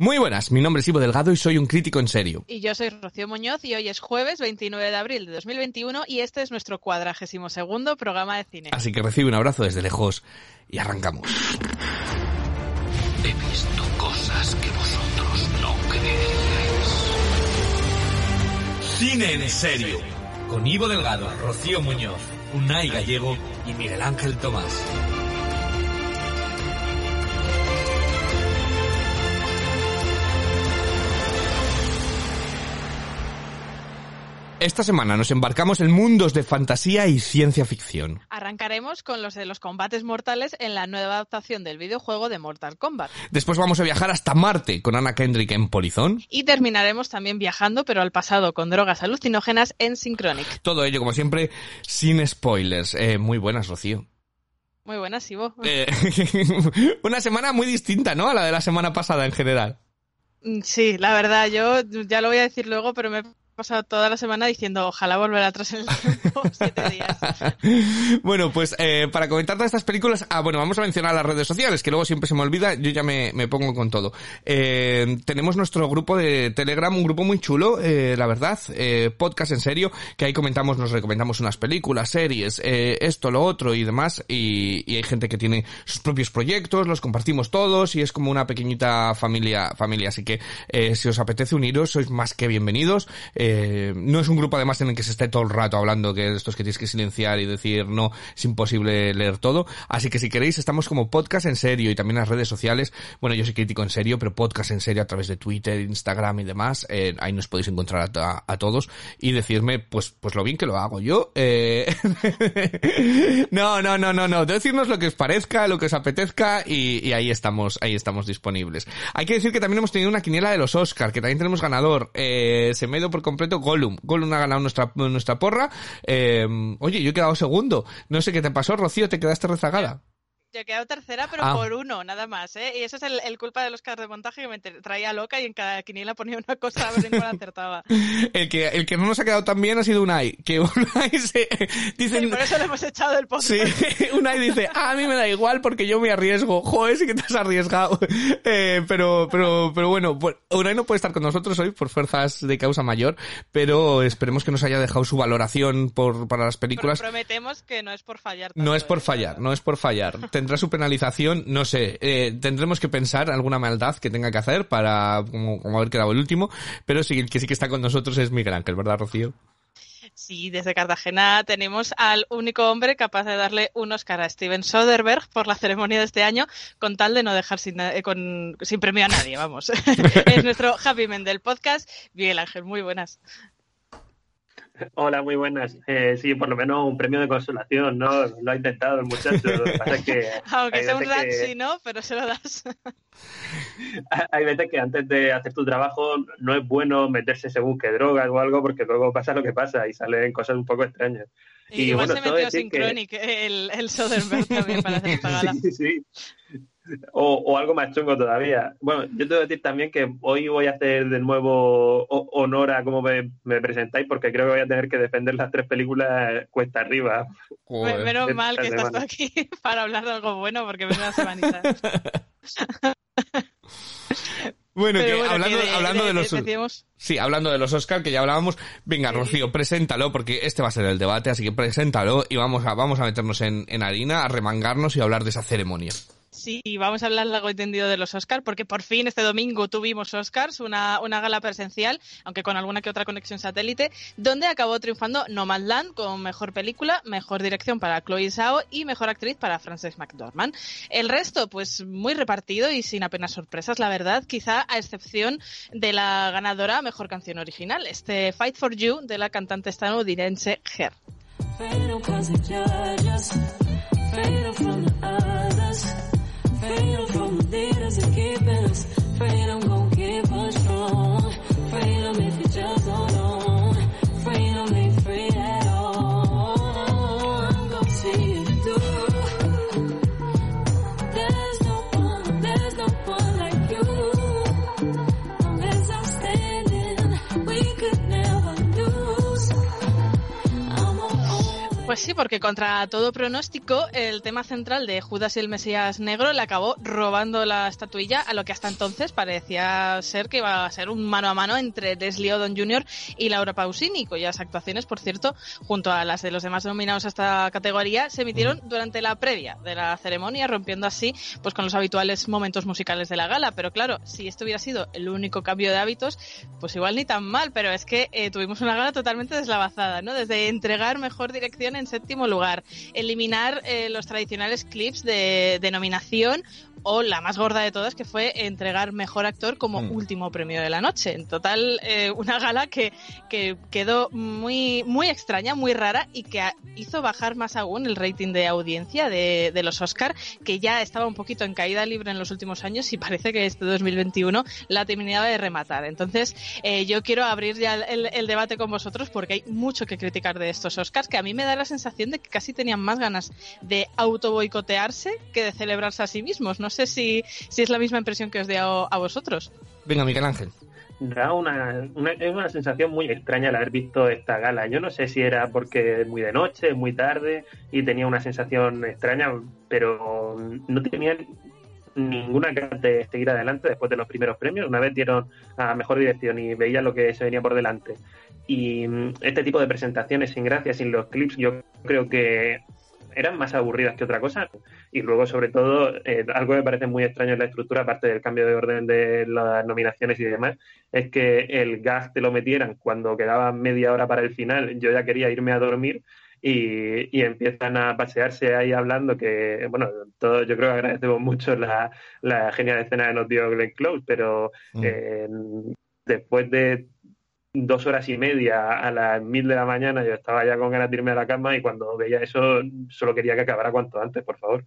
Muy buenas, mi nombre es Ivo Delgado y soy un crítico en serio. Y yo soy Rocío Muñoz y hoy es jueves 29 de abril de 2021 y este es nuestro cuadragésimo segundo programa de cine. Así que recibe un abrazo desde lejos y arrancamos. He visto cosas que vosotros no creeríais. Cine en serio. Con Ivo Delgado, Rocío Muñoz, Unai Gallego y Miguel Ángel Tomás. Esta semana nos embarcamos en mundos de fantasía y ciencia ficción. Arrancaremos con los de los combates mortales en la nueva adaptación del videojuego de Mortal Kombat. Después vamos a viajar hasta Marte con Anna Kendrick en Polizón. Y terminaremos también viajando, pero al pasado, con drogas alucinógenas en Synchronic. Todo ello, como siempre, sin spoilers. Eh, muy buenas, Rocío. Muy buenas, Ivo. Eh, una semana muy distinta, ¿no? A la de la semana pasada en general. Mm, Sí, la verdad, yo ya lo voy a decir luego, pero me he pasado toda la semana diciendo ojalá volver atrás en el tiempo siete días. bueno, pues eh, para comentar todas estas películas, ah, bueno, vamos a mencionar las redes sociales, que luego siempre se me olvida, yo ya me, me pongo con todo. Eh, tenemos nuestro grupo de Telegram, un grupo muy chulo, eh, la verdad, eh, podcast en serio, que ahí comentamos, nos recomendamos unas películas, series, eh, esto, lo otro y demás, y, y hay gente que tiene sus propios proyectos, los compartimos todos y es como una pequeñita familia, familia, así que eh, si os apetece uniros, sois más que bienvenidos. No es un grupo además en el que se esté todo el rato hablando que estos que tienes que silenciar y decir no, es imposible leer todo. Así que si queréis, estamos como podcast en serio y también las redes sociales. Bueno, yo soy crítico en serio, pero podcast en serio a través de Twitter, Instagram y demás. Eh, ahí nos podéis encontrar a, todos y decirme, pues, pues lo bien que lo hago yo. Eh... no, no, no, no, no. Decirnos lo que os parezca, lo que os apetezca y, ahí estamos, ahí estamos disponibles. Hay que decir que también hemos tenido una quiniela de los Oscar, que también tenemos ganador. Eh, se por Gollum. Gollum ha ganado nuestra, nuestra porra. Eh, oye, yo he quedado segundo. No sé qué te pasó, Rocío, te quedaste rezagada. Yo he quedado tercera, pero Ah. por uno, nada más, ¿eh? Y eso es el, el culpa de los carros de montaje que me traía loca y en cada quiniela ponía una cosa a ver en cuál acertaba. El que, el que no nos ha quedado tan bien ha sido Unai. Que Unai se, dicen, por eso le hemos echado del podcast. Sí, Unai dice, "Ah, a mí me da igual porque yo me arriesgo. Joder, sí que te has arriesgado. Eh, pero, pero, pero bueno, pues, Unai no puede estar con nosotros hoy por fuerzas de causa mayor, pero esperemos que nos haya dejado su valoración por, para las películas. Prometemos que no es por fallar. No es por ¿eh? fallar, no es por fallar. Tendrá su penalización, no sé. eh, tendremos que pensar alguna maldad que tenga que hacer para como, como haber quedado el último. Pero sí, que sí que está con nosotros es Miguel Ángel, ¿verdad, Rocío? Sí, desde Cartagena tenemos al único hombre capaz de darle un Oscar a Steven Soderbergh por la ceremonia de este año, con tal de no dejar sin, eh, con- sin premio a nadie, vamos. es nuestro Happy Men del podcast. Miguel Ángel, muy buenas. Hola, muy buenas. Eh, sí, por lo menos un premio de consolación, ¿no? Lo ha intentado el muchacho. Pasa que Aunque sea un veces que- ¿no? Pero se lo das. hay veces que antes de hacer tu trabajo no es bueno meterse según qué drogas o algo porque luego pasa lo que pasa y salen cosas un poco extrañas. Y Y igual bueno, se metió decir que- Synchronic, el, el Soderbergh también para hacer gala. Sí, sí. O, o algo más chungo todavía. Bueno, yo te voy a decir también que hoy voy a hacer de nuevo honor a cómo me, me presentáis porque creo que voy a tener que defender las tres películas cuesta arriba. Joder. Menos esta mal que estás tú aquí para hablar de algo bueno, porque me una semanita. Bueno, que bueno, hablando, que de- hablando de, de- los... decíamos- Sí, hablando de los Oscar, que ya hablábamos, venga, Rocío, preséntalo, porque este va a ser el debate, así que preséntalo y vamos a, vamos a meternos en, en harina, a remangarnos y a hablar de esa ceremonia. Sí, vamos a hablar largo y tendido de los Oscars, porque por fin este domingo tuvimos Oscars, una, una gala presencial, aunque con alguna que otra conexión satélite, donde acabó triunfando Nomadland con mejor película, mejor dirección para Chloe Zhao y mejor actriz para Frances McDormand. El resto, pues muy repartido y sin apenas sorpresas, la verdad, quizá a excepción de la ganadora mejor canción original, este Fight for You de la cantante estadounidense Her. Fatal Freedom from the leaders who keeping us. Freedom gon' keep us strong. Freedom if Pues sí, porque contra todo pronóstico, el tema central de Judas y el Mesías Negro le acabó robando la estatuilla a lo que hasta entonces parecía ser que iba a ser un mano a mano entre Leslie Odom Jr. y Laura Pausini, cuyas actuaciones, por cierto, junto a las de los demás nominados a esta categoría, se emitieron durante la previa de la ceremonia, rompiendo así pues con los habituales momentos musicales de la gala. Pero claro, si esto hubiera sido el único cambio de hábitos, pues igual ni tan mal, pero es que eh, tuvimos una gala totalmente deslavazada, ¿no? Desde entregar mejor dirección en séptimo lugar, eliminar eh, los tradicionales clips de, de nominación o la más gorda de todas, que fue entregar mejor actor como Mm. último premio de la noche. En total, eh, una gala que, que quedó muy, muy extraña, muy rara y que hizo bajar más aún el rating de audiencia de, de los Oscar, que ya estaba un poquito en caída libre en los últimos años y parece que este 2021 la terminaba de rematar. Entonces, eh, yo quiero abrir ya el, el debate con vosotros porque hay mucho que criticar de estos Oscars, que a mí me da la sensación de que casi tenían más ganas de auto boicotearse que de celebrarse a sí mismos. No sé si, si es la misma impresión que os dio a vosotros. Venga, Miguel Ángel. Da una, una, es una sensación muy extraña el haber visto esta gala. Yo no sé si era porque es muy de noche, muy tarde y tenía una sensación extraña, pero no tenía ninguna ganas de seguir adelante después de los primeros premios. Una vez dieron a mejor dirección y veía lo que se venía por delante. Y mm, este tipo de presentaciones sin gracia, sin los clips, yo creo que eran más aburridas que otra cosa. Y luego, sobre todo, eh, algo que me parece muy extraño en la estructura, aparte del cambio de orden de las nominaciones y demás, es que el gas te lo metieran cuando quedaba media hora para el final. Yo ya quería irme a dormir y, y empiezan a pasearse ahí hablando que, bueno, todo, yo creo que agradecemos mucho la, la genial escena que nos dio Glenn Close, pero Mm. eh, después de dos horas y media a las mil de la mañana yo estaba ya con ganas de irme a la cama y cuando veía eso solo quería que acabara cuanto antes, por favor.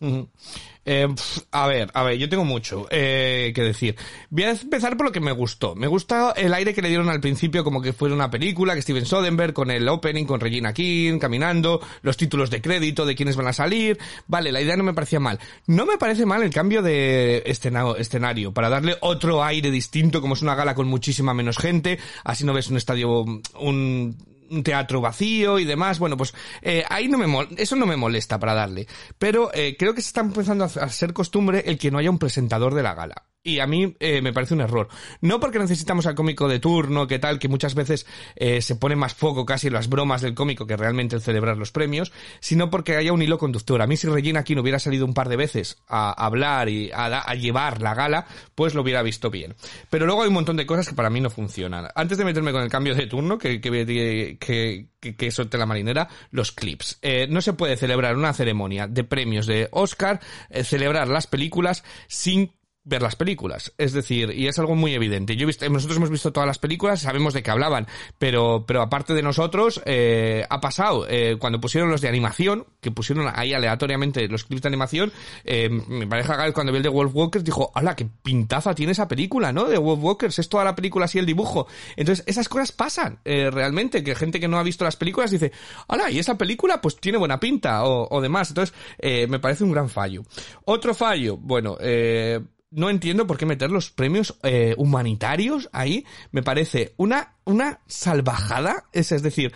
Eh, a ver, a ver, yo tengo mucho eh, que decir. Voy a empezar por lo que me gustó. Me gusta el aire que le dieron al principio como que fuera una película, que Steven Soderbergh con el opening, con Regina King, caminando, los títulos de crédito de quiénes van a salir. Vale, la idea no me parecía mal. No me parece mal el cambio de escena- escenario para darle otro aire distinto, como es una gala con muchísima menos gente. Así no ves un estadio, un, un teatro vacío y demás. Bueno, pues eh, ahí no me mol- eso no me molesta para darle. Pero eh, creo que se está empezando a ser costumbre el que no haya un presentador de la gala. Y a mí eh, me parece un error. No porque necesitamos al cómico de turno, que tal, que muchas veces eh, se pone más foco casi en las bromas del cómico que realmente en celebrar los premios, sino porque haya un hilo conductor. A mí si Regina aquí no hubiera salido un par de veces a hablar y a, llevar la gala, pues lo hubiera visto bien. Pero luego hay un montón de cosas que para mí no funcionan. Antes de meterme con el cambio de turno, que, que, que, que, la marinera, los clips. Eh, no se puede celebrar una ceremonia de premios de Oscar, eh, celebrar las películas sin ver las películas. Es decir, y es algo muy evidente. Yo he visto, nosotros hemos visto todas las películas, sabemos de qué hablaban, pero, pero aparte de nosotros, eh, ha pasado, eh, cuando pusieron los de animación, que pusieron ahí aleatoriamente los clips de animación, eh, mi pareja Gal cuando vio el de Wolf Walkers dijo, ¡hala, qué pintaza tiene esa película, ¿no? De Wolf Walkers, es toda la película así el dibujo. Entonces, esas cosas pasan, eh, realmente, que gente que no ha visto las películas dice, ¡hala, y esa película pues tiene buena pinta, o, o demás. Entonces, eh, me parece un gran fallo. Otro fallo, bueno, eh, no entiendo por qué meter los premios eh, humanitarios ahí. Me parece una, una salvajada. Es, es decir,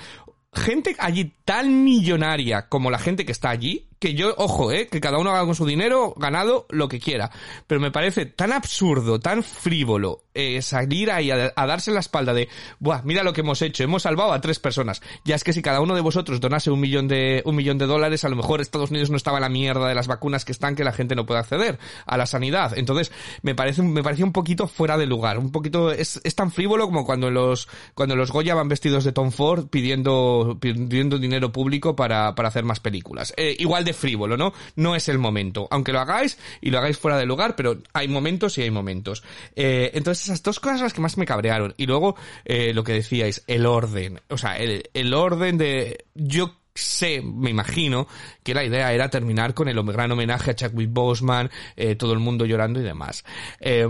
gente allí tan millonaria como la gente que está allí, que yo, ojo, eh, que cada uno haga con su dinero ganado lo que quiera. Pero me parece tan absurdo, tan frívolo, eh, salir ahí a, darse la espalda de, buah, mira lo que hemos hecho, hemos salvado a tres personas. Ya es que si cada uno de vosotros donase un millón de, un millón de dólares, a lo mejor Estados Unidos no estaba la mierda de las vacunas que están, que la gente no puede acceder a la sanidad. Entonces, me parece, me parece un poquito fuera de lugar. Un poquito, es, es tan frívolo como cuando los, cuando los Goya van vestidos de Tom Ford pidiendo, pidiendo dinero público para, para hacer más películas. Eh, igual de frívolo, ¿no? No es el momento. Aunque lo hagáis y lo hagáis fuera de lugar, pero hay momentos y hay momentos. Eh, entonces esas dos cosas las que más me cabrearon. Y luego, eh, lo que decíais, el orden. O sea, el, el orden de, yo sé, me imagino, que la idea era terminar con el gran homenaje a Chadwick Boseman, eh, todo el mundo llorando y demás. Eh,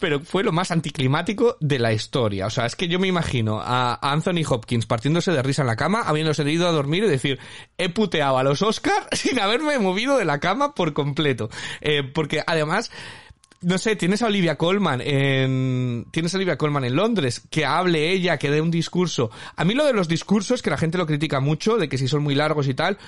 pero fue lo más anticlimático de la historia. O sea, es que yo me imagino a Anthony Hopkins partiéndose de risa en la cama, habiéndose ido a dormir y decir, he puteado a los Oscars sin haberme movido de la cama por completo. Eh, porque además, no sé, tienes a Olivia Colman en, tienes a Olivia Colman en Londres, que hable ella, que dé un discurso. A mí lo de los discursos, que la gente lo critica mucho, de que si son muy largos y tal,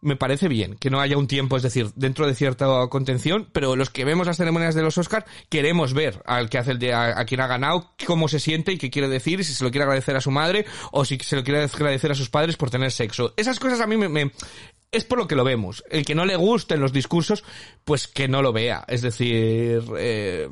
me parece bien que no haya un tiempo, es decir, dentro de cierta contención, pero los que vemos las ceremonias de los Oscars queremos ver al que hace el de, a, a quien ha ganado, cómo se siente y qué quiere decir, si se lo quiere agradecer a su madre o si se lo quiere agradecer a sus padres por tener sexo. Esas cosas a mí me, me- es por lo que lo vemos. El que no le gusten los discursos, pues que no lo vea. Es decir, eh,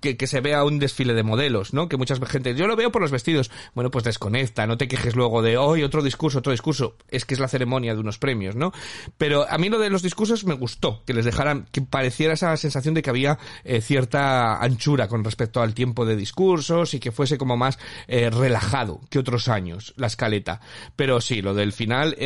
que, que se vea un desfile de modelos, ¿no? Que mucha gente, yo lo veo por los vestidos. Bueno, pues desconecta, no te quejes luego de, hoy otro discurso, otro discurso. Es que es la ceremonia de unos premios, ¿no? Pero a mí lo de los discursos me gustó, que les dejaran, que pareciera esa sensación de que había eh, cierta anchura con respecto al tiempo de discursos y que fuese como más eh, relajado que otros años la escaleta. Pero sí, lo del final,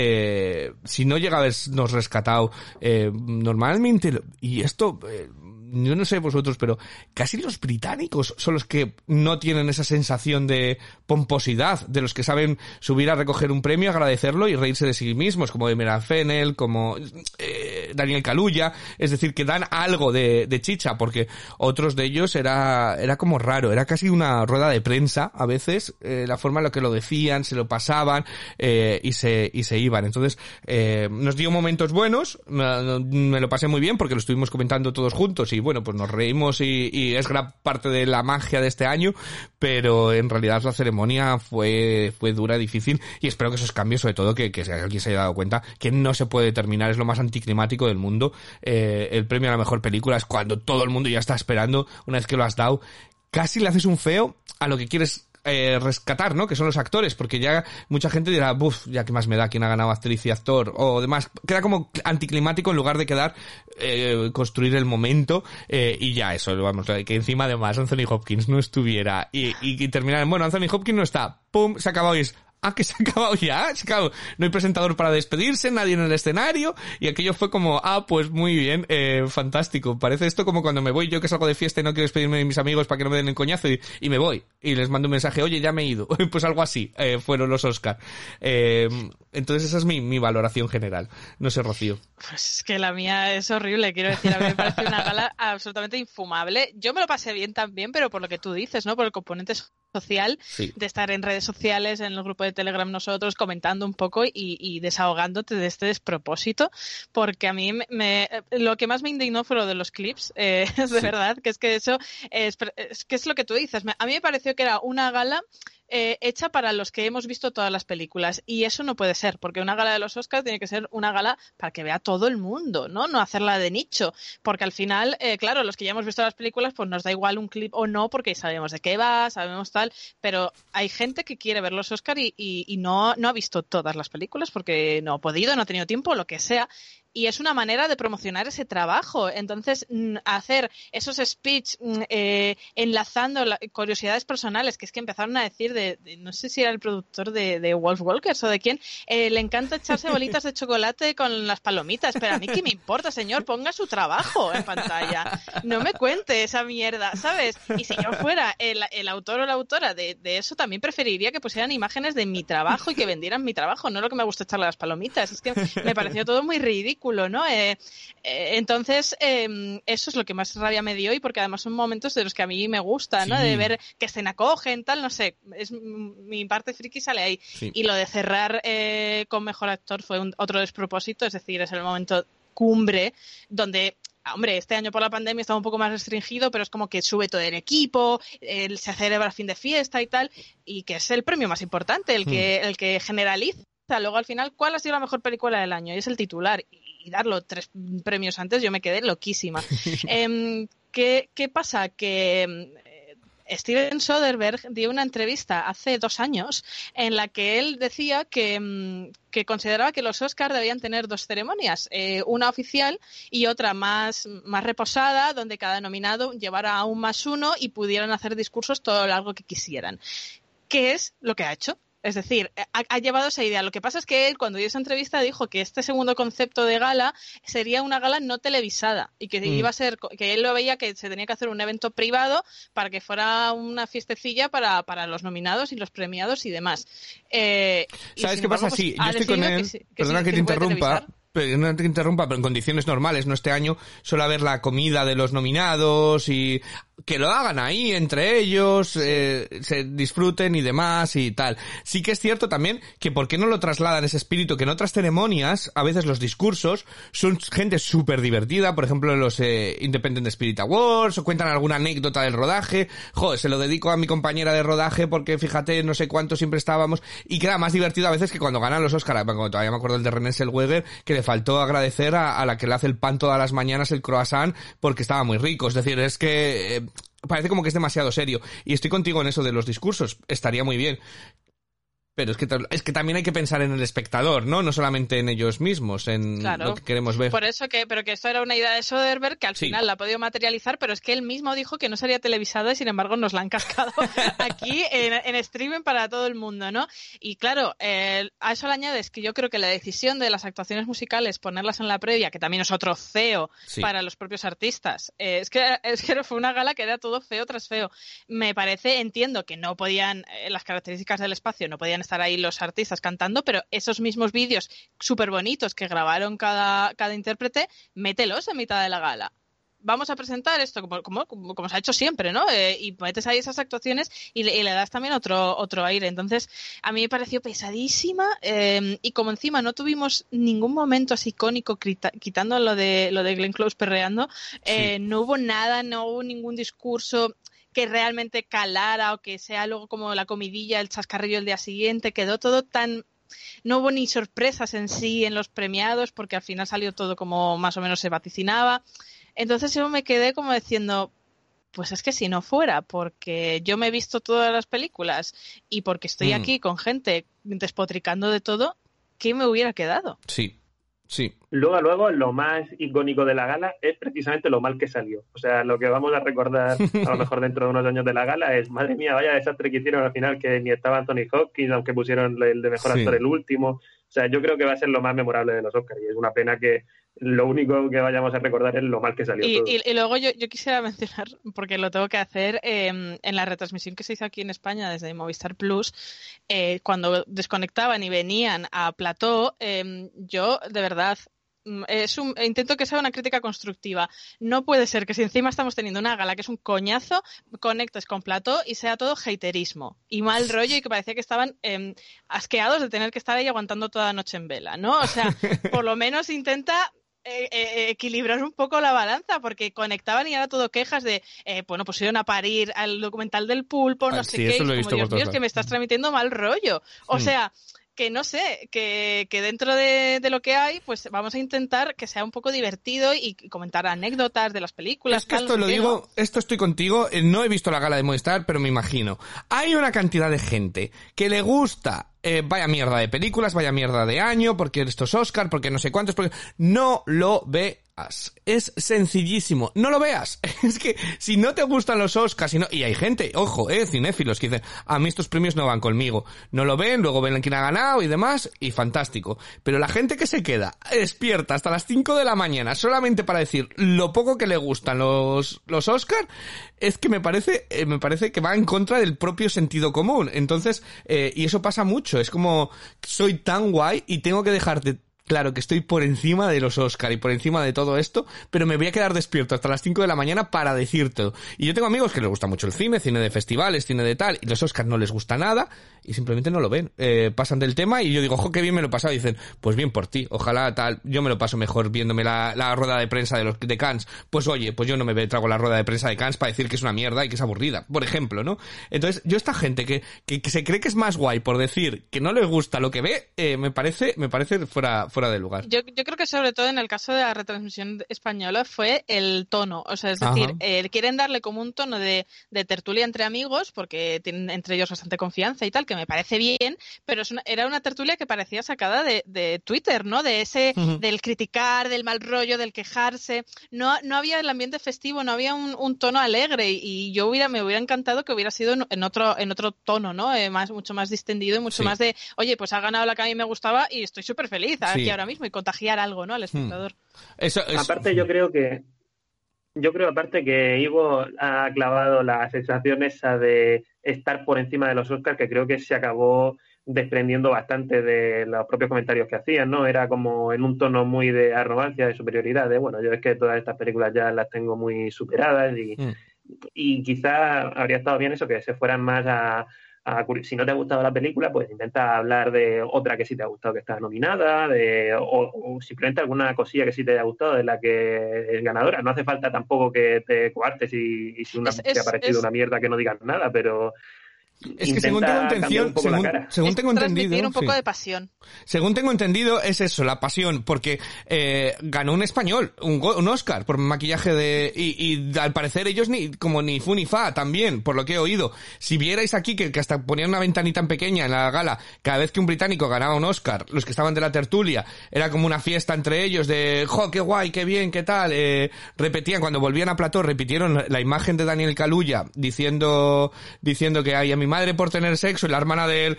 si no llega a habernos rescatado, eh, normalmente, y esto, eh, yo no sé vosotros, pero casi los británicos son los que no tienen esa sensación de pomposidad, de los que saben subir a recoger un premio, agradecerlo y reírse de sí mismos, como Emerald Fennel, como eh, Daniel Kaluuya, es decir, que dan algo de, de chicha, porque otros de ellos era, era como raro, era casi una rueda de prensa a veces, eh, la forma en la que lo decían, se lo pasaban eh, y, se, y se iban. Entonces, eh, nos dio momentos buenos, me, me lo pasé muy bien porque lo estuvimos comentando todos juntos y bueno, pues nos reímos y, y es gran parte de la magia de este año, pero en realidad la ceremonia fue, fue dura, difícil y espero que esos cambios, sobre todo que, que alguien se haya dado cuenta que no se puede terminar, es lo más anticlimático del mundo. Eh, el premio a la mejor película es cuando todo el mundo ya está esperando, una vez que lo has dado, casi le haces un feo a lo que quieres eh, rescatar, ¿no? Que son los actores, porque ya mucha gente dirá, buf, ya que más me da quién ha ganado actriz y actor, o demás. Queda como anticlimático en lugar de quedar, eh, construir el momento, eh, y ya eso, vamos, que encima además Anthony Hopkins no estuviera, y, y, y terminar, bueno, Anthony Hopkins no está, pum, se acabado y es, ah, que se ha acabado ya, acabado. No hay presentador para despedirse, nadie en el escenario, y aquello fue como, ah, pues muy bien, eh, fantástico. Parece esto como cuando me voy, yo que salgo de fiesta y no quiero despedirme de mis amigos para que no me den el coñazo, y, y me voy, y les mando un mensaje, oye, ya me he ido. pues algo así, eh, fueron los Oscar. Eh, entonces esa es mi, mi valoración general. No sé, Rocío. Pues es que la mía es horrible, quiero decir, a mí me parece una gala absolutamente infumable. Yo me lo pasé bien también, pero por lo que tú dices, ¿no? Por el componente social, Sí. de estar en redes sociales, en el grupo de Telegram nosotros, comentando un poco y, y desahogándote de este despropósito, porque a mí me, me- lo que más me indignó fue lo de los clips, eh, es de Sí. verdad, que es que eso es, es que es lo que tú dices. A mí me pareció que era una gala eh, hecha para los que hemos visto todas las películas. Y eso no puede ser, porque una gala de los Oscars tiene que ser una gala para que vea todo el mundo, ¿no? No hacerla de nicho. Porque al final, eh, claro, los que ya hemos visto las películas, pues nos da igual un clip o no, porque sabemos de qué va, sabemos tal. Pero hay gente que quiere ver los Oscars y, y- y no, no ha visto todas las películas porque no ha podido, no ha tenido tiempo, lo que sea. Y es una manera de promocionar ese trabajo. Entonces, mm, hacer esos speech mm, eh, enlazando la- curiosidades personales, que es que empezaron a decir de, no sé si era el productor de, Wolf Walkers o de quién, eh, le encanta echarse bolitas de chocolate con las palomitas. Pero a mí qué me importa, señor, ponga su trabajo en pantalla. No me cuente esa mierda, ¿sabes? Y si yo fuera el, el autor o la autora de, de eso, también preferiría que pusieran imágenes de mi trabajo y que vendieran mi trabajo, no lo que me gusta echarle las palomitas. Es que me pareció todo muy ridículo, ¿no? Eh, eh, entonces, eh, eso es lo que más rabia me dio y porque además son momentos de los que a mí me gusta, ¿no? Sí. De ver que se acogen, tal, no sé, es mi parte friki sale ahí. Sí. Y lo de cerrar eh, con mejor actor fue un, otro despropósito, es decir, es el momento cumbre donde Hombre, este año por la pandemia estaba un poco más restringido, pero es como que sube todo el equipo, el- se celebra fin de fiesta y tal, y que es el premio más importante, el que, el que generaliza luego al final cuál ha sido la mejor película del año, y es el titular, y darlo tres premios antes, yo me quedé loquísima. Em, ¿qué, ¿Qué pasa? Que em, Steven Soderbergh dio una entrevista hace dos años en la que él decía que, mm, que consideraba que los Oscars debían tener dos ceremonias, eh, una oficial y otra más, más reposada, donde cada nominado llevara a un más uno y pudieran hacer discursos todo lo largo que quisieran. ¿Qué es lo que ha hecho? Es decir, ha, ha llevado esa idea. Lo que pasa es que él, cuando dio esa entrevista, dijo que este segundo concepto de gala sería una gala no televisada y que Mm. iba a ser, que él lo veía que se tenía que hacer un evento privado para que fuera una fiestecilla para, para los nominados y los premiados y demás. Eh, ¿Sabes qué pasa? pues, Sí, yo estoy con él. Perdona sí, que te interrumpa. pero no te interrumpa, pero en condiciones normales, no este año, suele haber la comida de los nominados y que lo hagan ahí entre ellos, eh, se disfruten y demás y tal. Sí que es cierto también que por qué no lo trasladan ese espíritu, que en otras ceremonias, a veces los discursos son gente súper divertida, por ejemplo en los eh, Independent Spirit Awards, o cuentan alguna anécdota del rodaje, joder, se lo dedico a mi compañera de rodaje porque fíjate, no sé cuánto siempre estábamos, y queda más divertido a veces que cuando ganan los Oscars, como todavía me acuerdo el de René Selweger, que le faltó agradecer a, a la que le hace el pan todas las mañanas, el croissant, porque estaba muy rico, es decir, es que... eh, parece como que es demasiado serio. Y estoy contigo en eso de los discursos. Estaría muy bien. Pero es que, es que también hay que pensar en el espectador, ¿no? No solamente en ellos mismos, en Claro. lo que queremos ver. Por eso que, pero que esto era una idea de Soderbergh que al Sí. final la ha podido materializar, pero es que él mismo dijo que no sería televisada y sin embargo nos la han cascado aquí en, en streaming para todo el mundo, ¿no? Y claro, eh, a eso le añades que yo creo que la decisión de las actuaciones musicales, ponerlas en la previa, que también es otro feo Sí. para los propios artistas, eh, es que es que fue una gala que era todo feo tras feo. Me parece, entiendo que no podían, eh, las características del espacio, no podían estar ahí los artistas cantando, pero esos mismos vídeos súper bonitos que grabaron cada, cada intérprete, mételos en mitad de la gala. Vamos a presentar esto como, como, como, como se ha hecho siempre, ¿no? Eh, y metes ahí esas actuaciones y le, y le das también otro, otro aire. Entonces, a mí me pareció pesadísima eh, y como encima no tuvimos ningún momento así icónico quitando lo de, lo de Glenn Close perreando, eh, no hubo nada, no hubo ningún discurso que realmente calara o que sea luego como la comidilla, el chascarrillo el día siguiente, quedó todo tan no hubo ni sorpresas en sí en los premiados porque al final salió todo como más o menos se vaticinaba. Entonces yo me quedé como diciendo, pues es que si no fuera porque yo me he visto todas las películas y porque estoy Mm. aquí con gente despotricando de todo, ¿qué me hubiera quedado? Sí, sí. Luego, luego, lo más icónico de la gala es precisamente lo mal que salió. O sea, lo que vamos a recordar a lo mejor dentro de unos años de la gala es, madre mía, vaya desastre que hicieron al final, que ni estaba Anthony Hopkins, aunque pusieron el de mejor Sí. actor el último. O sea, yo creo que va a ser lo más memorable de los Oscars y es una pena que lo único que vayamos a recordar es lo mal que salió Y, todo. y- y luego yo, yo quisiera mencionar, porque lo tengo que hacer, eh, en la retransmisión que se hizo aquí en España desde Movistar Plus, eh, cuando desconectaban y venían a Plató, eh, yo de verdad es un, intento que sea una crítica constructiva. No puede ser que si encima estamos teniendo una gala que es un coñazo, conectes con Plató y sea todo haterismo y mal rollo y que parecía que estaban eh, asqueados de tener que estar ahí aguantando toda la noche en vela, ¿no? O sea, por lo menos intenta eh, eh, equilibrar un poco la balanza, porque conectaban y era todo quejas de, eh, bueno, pues iban a parir al documental del pulpo, no Ah, sé sí, qué, y como, Dios mío, es que me estás transmitiendo mal rollo. O Mm. sea, que no sé, que, que dentro de, de lo que hay, pues vamos a intentar que sea un poco divertido y comentar anécdotas de las películas. Es que tal, esto lo digo, ¿no? esto estoy contigo, eh, no he visto la gala de Movistar, pero me imagino. Hay una cantidad de gente que le gusta, eh, vaya mierda de películas, vaya mierda de año, porque estos Oscar, porque no sé cuántos, porque no lo veas. Es sencillísimo, no lo veas. Es que si no te gustan los Oscars y no, y hay gente, ojo, eh, cinéfilos que dicen, a mí estos premios no van conmigo. No lo ven, luego ven quién ha ganado y demás, y fantástico. Pero la gente que se queda despierta hasta las 5 de la mañana solamente para decir lo poco que le gustan los, los Oscar, es que me parece, eh, me parece que va en contra del propio sentido común. Entonces, eh, y eso pasa mucho, es como, soy tan guay y tengo que dejarte Claro que estoy por encima de los Oscar y por encima de todo esto, pero me voy a quedar despierto hasta las 5 de la mañana para decirte. Y yo tengo amigos que les gusta mucho el cine, cine de festivales, cine de tal, y los Oscars no les gusta nada y simplemente no lo ven. Eh, pasan del tema y yo digo, ojo, qué bien me lo he pasado. Y dicen, pues bien por ti, ojalá tal, yo me lo paso mejor viéndome la, rueda de prensa de los de Cannes. Pues oye, pues yo no me trago la rueda de prensa de Cannes para decir que es una mierda y que es aburrida, por ejemplo, ¿no? Entonces, yo esta gente que, que, que se cree que es más guay por decir que no le gusta lo que ve, eh, me parece, me parece fuera, fuera de lugar. Yo, yo creo que sobre todo en el caso de la retransmisión española fue el tono. O sea, es Ajá. decir, eh, quieren darle como un tono de, de tertulia entre amigos, porque tienen entre ellos bastante confianza y tal, que me parece bien, pero es una- era una tertulia que parecía sacada de, de Twitter, ¿no? De ese, del criticar, del mal rollo, del quejarse. No, no había el ambiente festivo, no había un, un tono alegre y, yo hubiera, me hubiera encantado que hubiera sido en, en otro, en otro tono, ¿no? Eh, más, mucho más distendido y mucho Sí. más de, oye, pues ha ganado la que a mí me gustaba y estoy súper feliz aquí ahora mismo y contagiar algo, ¿no? Al espectador. Eso es, Aparte, yo creo que yo creo aparte que Ivo ha clavado la sensación esa de estar por encima de los Oscars, que creo que se acabó desprendiendo bastante de los propios comentarios que hacían, ¿no? Era como en un tono muy de arrogancia, de superioridad, de bueno, yo es que todas estas películas ya las tengo muy superadas y, Mm. y quizá habría estado bien eso, que se fueran más a, a si no te ha gustado la película, pues intenta hablar de otra que sí te ha gustado que está nominada, de, o, o simplemente alguna cosilla que sí te haya gustado de la que es ganadora. No hace falta tampoco que te coartes y, y si una, Es- te ha parecido es- una mierda que no digas nada, pero Es que según tengo intención, según, cara. según Es tengo entendido, un poco sí. de pasión. Según tengo entendido, es eso, la pasión, porque eh, ganó un español, un, Oscar por maquillaje de... Y, y al parecer ellos ni como ni fu ni fa también, por lo que he oído. Si vierais aquí que, que hasta ponían una ventanita tan pequeña en la gala, cada vez que un británico ganaba un Oscar, los que estaban de la tertulia, era como una fiesta entre ellos de, jo, qué guay, qué bien, qué tal. Eh, repetían, cuando volvían a plató, repitieron la imagen de Daniel Kaluuya diciendo, diciendo que hay a mi madre por tener sexo y la hermana de él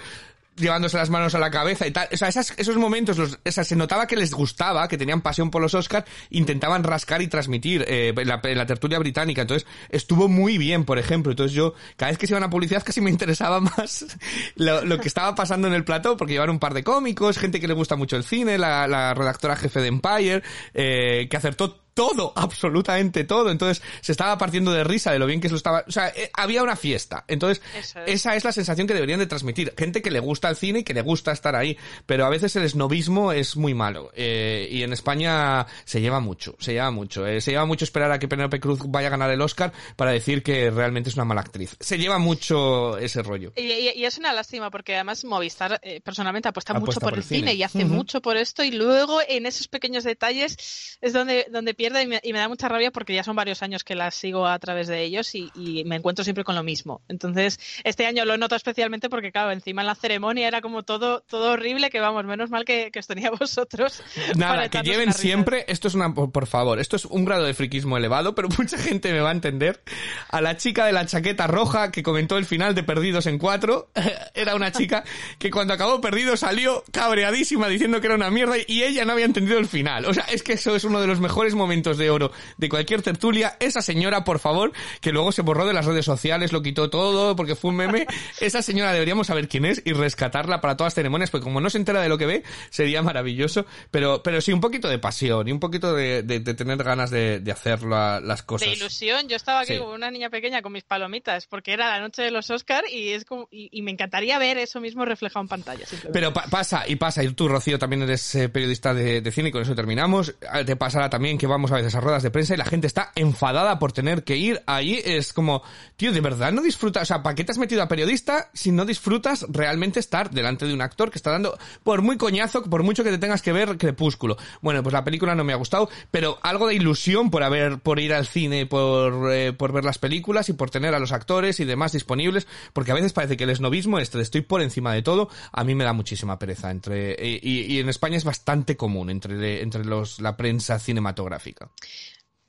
llevándose las manos a la cabeza y tal. O sea, esas- esos momentos, los, o sea, se notaba que les gustaba, que tenían pasión por los Oscars, intentaban rascar y transmitir eh, la, la tertulia británica. Entonces, estuvo muy bien, por ejemplo. Entonces yo, cada vez que se iban a publicidad casi me interesaba más lo, lo que estaba pasando en el plató, porque llevaron un par de cómicos, gente que le gusta mucho el cine, la, la redactora jefe de Empire, eh, que acertó todo, absolutamente todo. Entonces se estaba partiendo de risa de lo bien que se lo estaba. O sea, eh, había una fiesta. Entonces, es. esa es la sensación que deberían de transmitir. Gente que le gusta el cine y que le gusta estar ahí. Pero a veces el esnovismo es muy malo. Eh, y en España se lleva mucho, se lleva mucho. Eh, se lleva mucho esperar a que Penélope Cruz vaya a ganar el Oscar para decir que realmente es una mala actriz. Se lleva mucho ese rollo. Y, y- y es una lástima porque además Movistar personalmente apuesta, Apuesta mucho por, por el cine. cine, y hace mucho por esto y luego en esos pequeños detalles es donde, donde y me, y me da mucha rabia porque ya son varios años que las sigo a través de ellos y, y me encuentro siempre con lo mismo. Entonces este año lo noto especialmente porque claro, encima en la ceremonia era como todo, todo horrible que vamos, menos mal que, que os tenía vosotros. Nada, que lleven siempre, esto es una, por por favor, esto es un grado de friquismo elevado, pero mucha gente me va a entender. A la chica de la chaqueta roja que comentó el final de Perdidos en Cuatro, era una chica que cuando acabó Perdido salió cabreadísima diciendo que era una mierda y ella no había entendido el final. O sea, es que eso es uno de los mejores momentos de oro de cualquier tertulia. Esa señora, por favor, que luego se borró de las redes sociales, lo quitó todo porque fue un meme. Esa señora deberíamos saber quién es y rescatarla para todas las ceremonias, porque como no se entera de lo que ve, sería maravilloso. Pero, pero sí, un poquito de pasión y un poquito de, de- de tener ganas de, de hacer la- las cosas. De ilusión, yo estaba aquí Sí. como una niña pequeña con mis palomitas, porque era la noche de los Oscar y es como, y, y me encantaría ver eso mismo reflejado en pantalla. Pero pa- pasa y pasa, y tú, Rocío, también eres eh, periodista de, de cine y con eso terminamos. Ah, Te pasará también que vamos a veces a ruedas de prensa y la gente está enfadada por tener que ir ahí. Es como, tío, de verdad no disfrutas, o sea, ¿para qué te has metido a periodista si no disfrutas realmente estar delante de un actor que está dando, por muy coñazo, por mucho que te tengas que ver Crepúsculo? Bueno, pues la película no me ha gustado, pero algo de ilusión por haber, por ir al cine, por, eh, por ver las películas y por tener a los actores y demás disponibles, porque a veces parece que el esnovismo, este de estoy por encima de todo, a mí me da muchísima pereza entre, y, y- y en España es bastante común entre, entre los, la prensa cinematográfica gráfica.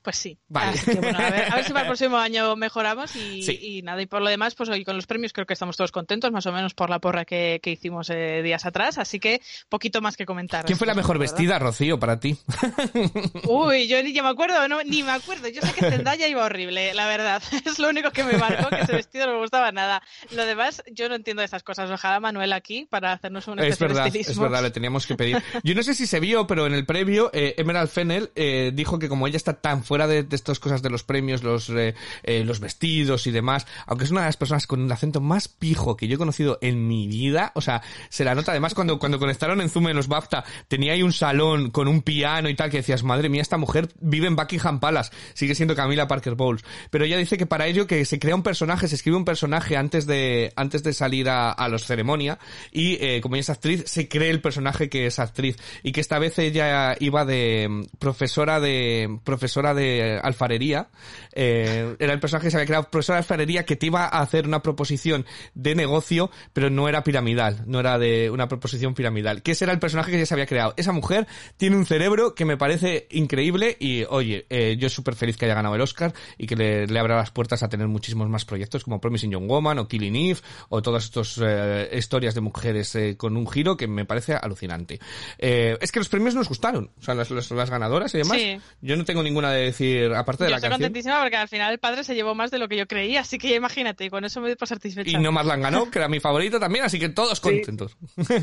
Pues sí. Vale. Así que, bueno, a ver, a ver si para el próximo año mejoramos y, Sí. y nada. Y por lo demás, pues hoy con los premios creo que estamos todos contentos, más o menos por la porra que, que hicimos eh, días atrás. Así que poquito más que comentar. ¿Quién fue la mejor ¿verdad? vestida, Rocío, para ti? Uy, yo ni ya me acuerdo, no, ni me acuerdo. Yo sé que Zendaya iba horrible, la verdad. Es lo único que me marcó, que ese vestido no me gustaba nada. Lo demás, yo no entiendo esas cosas. Ojalá Manuel aquí para hacernos un Es verdad, estilismo. es verdad, le teníamos que pedir. Yo no sé si se vio, pero en el previo, eh, Emerald Fennel eh, dijo que como ella está tan de estas cosas de los premios, los, eh, eh, los vestidos y demás, aunque es una de las personas con el acento más pijo que yo he conocido en mi vida, o sea, se la nota. Además, cuando, cuando conectaron en Zoom en los BAFTA, tenía ahí un salón con un piano y tal, que decías, madre mía, esta mujer vive en Buckingham Palace, sigue siendo Camila Parker Bowles. Pero ella dice que para ello que se crea un personaje, se escribe un personaje antes de, antes de salir a, a los ceremonia, y eh, como ella es actriz, se cree el personaje que es actriz, y que esta vez ella iba de mm, profesora de, profesora de alfarería, eh, era el personaje que se había creado, profesora de alfarería que te iba a hacer una proposición de negocio, pero no era piramidal, no era de una proposición piramidal, que ese era el personaje que ya se había creado. Esa mujer tiene un cerebro que me parece increíble y, oye, eh, yo súper feliz que haya ganado el Oscar y que le, le abra las puertas a tener muchísimos más proyectos como Promising Young Woman o Killing Eve o todas estas eh, historias de mujeres eh, con un giro que me parece alucinante. Es que los premios nos gustaron, o sea, las, las- las ganadoras y demás. Sí. Yo no tengo ninguna de, decir, aparte de Yo la estoy canción. contentísima porque al final el padre se llevó más de lo que yo creía, así que imagínate, con eso me doy por satisfecha. Y No Más Land ganó, que era mi favorito también, así que todos contentos. todos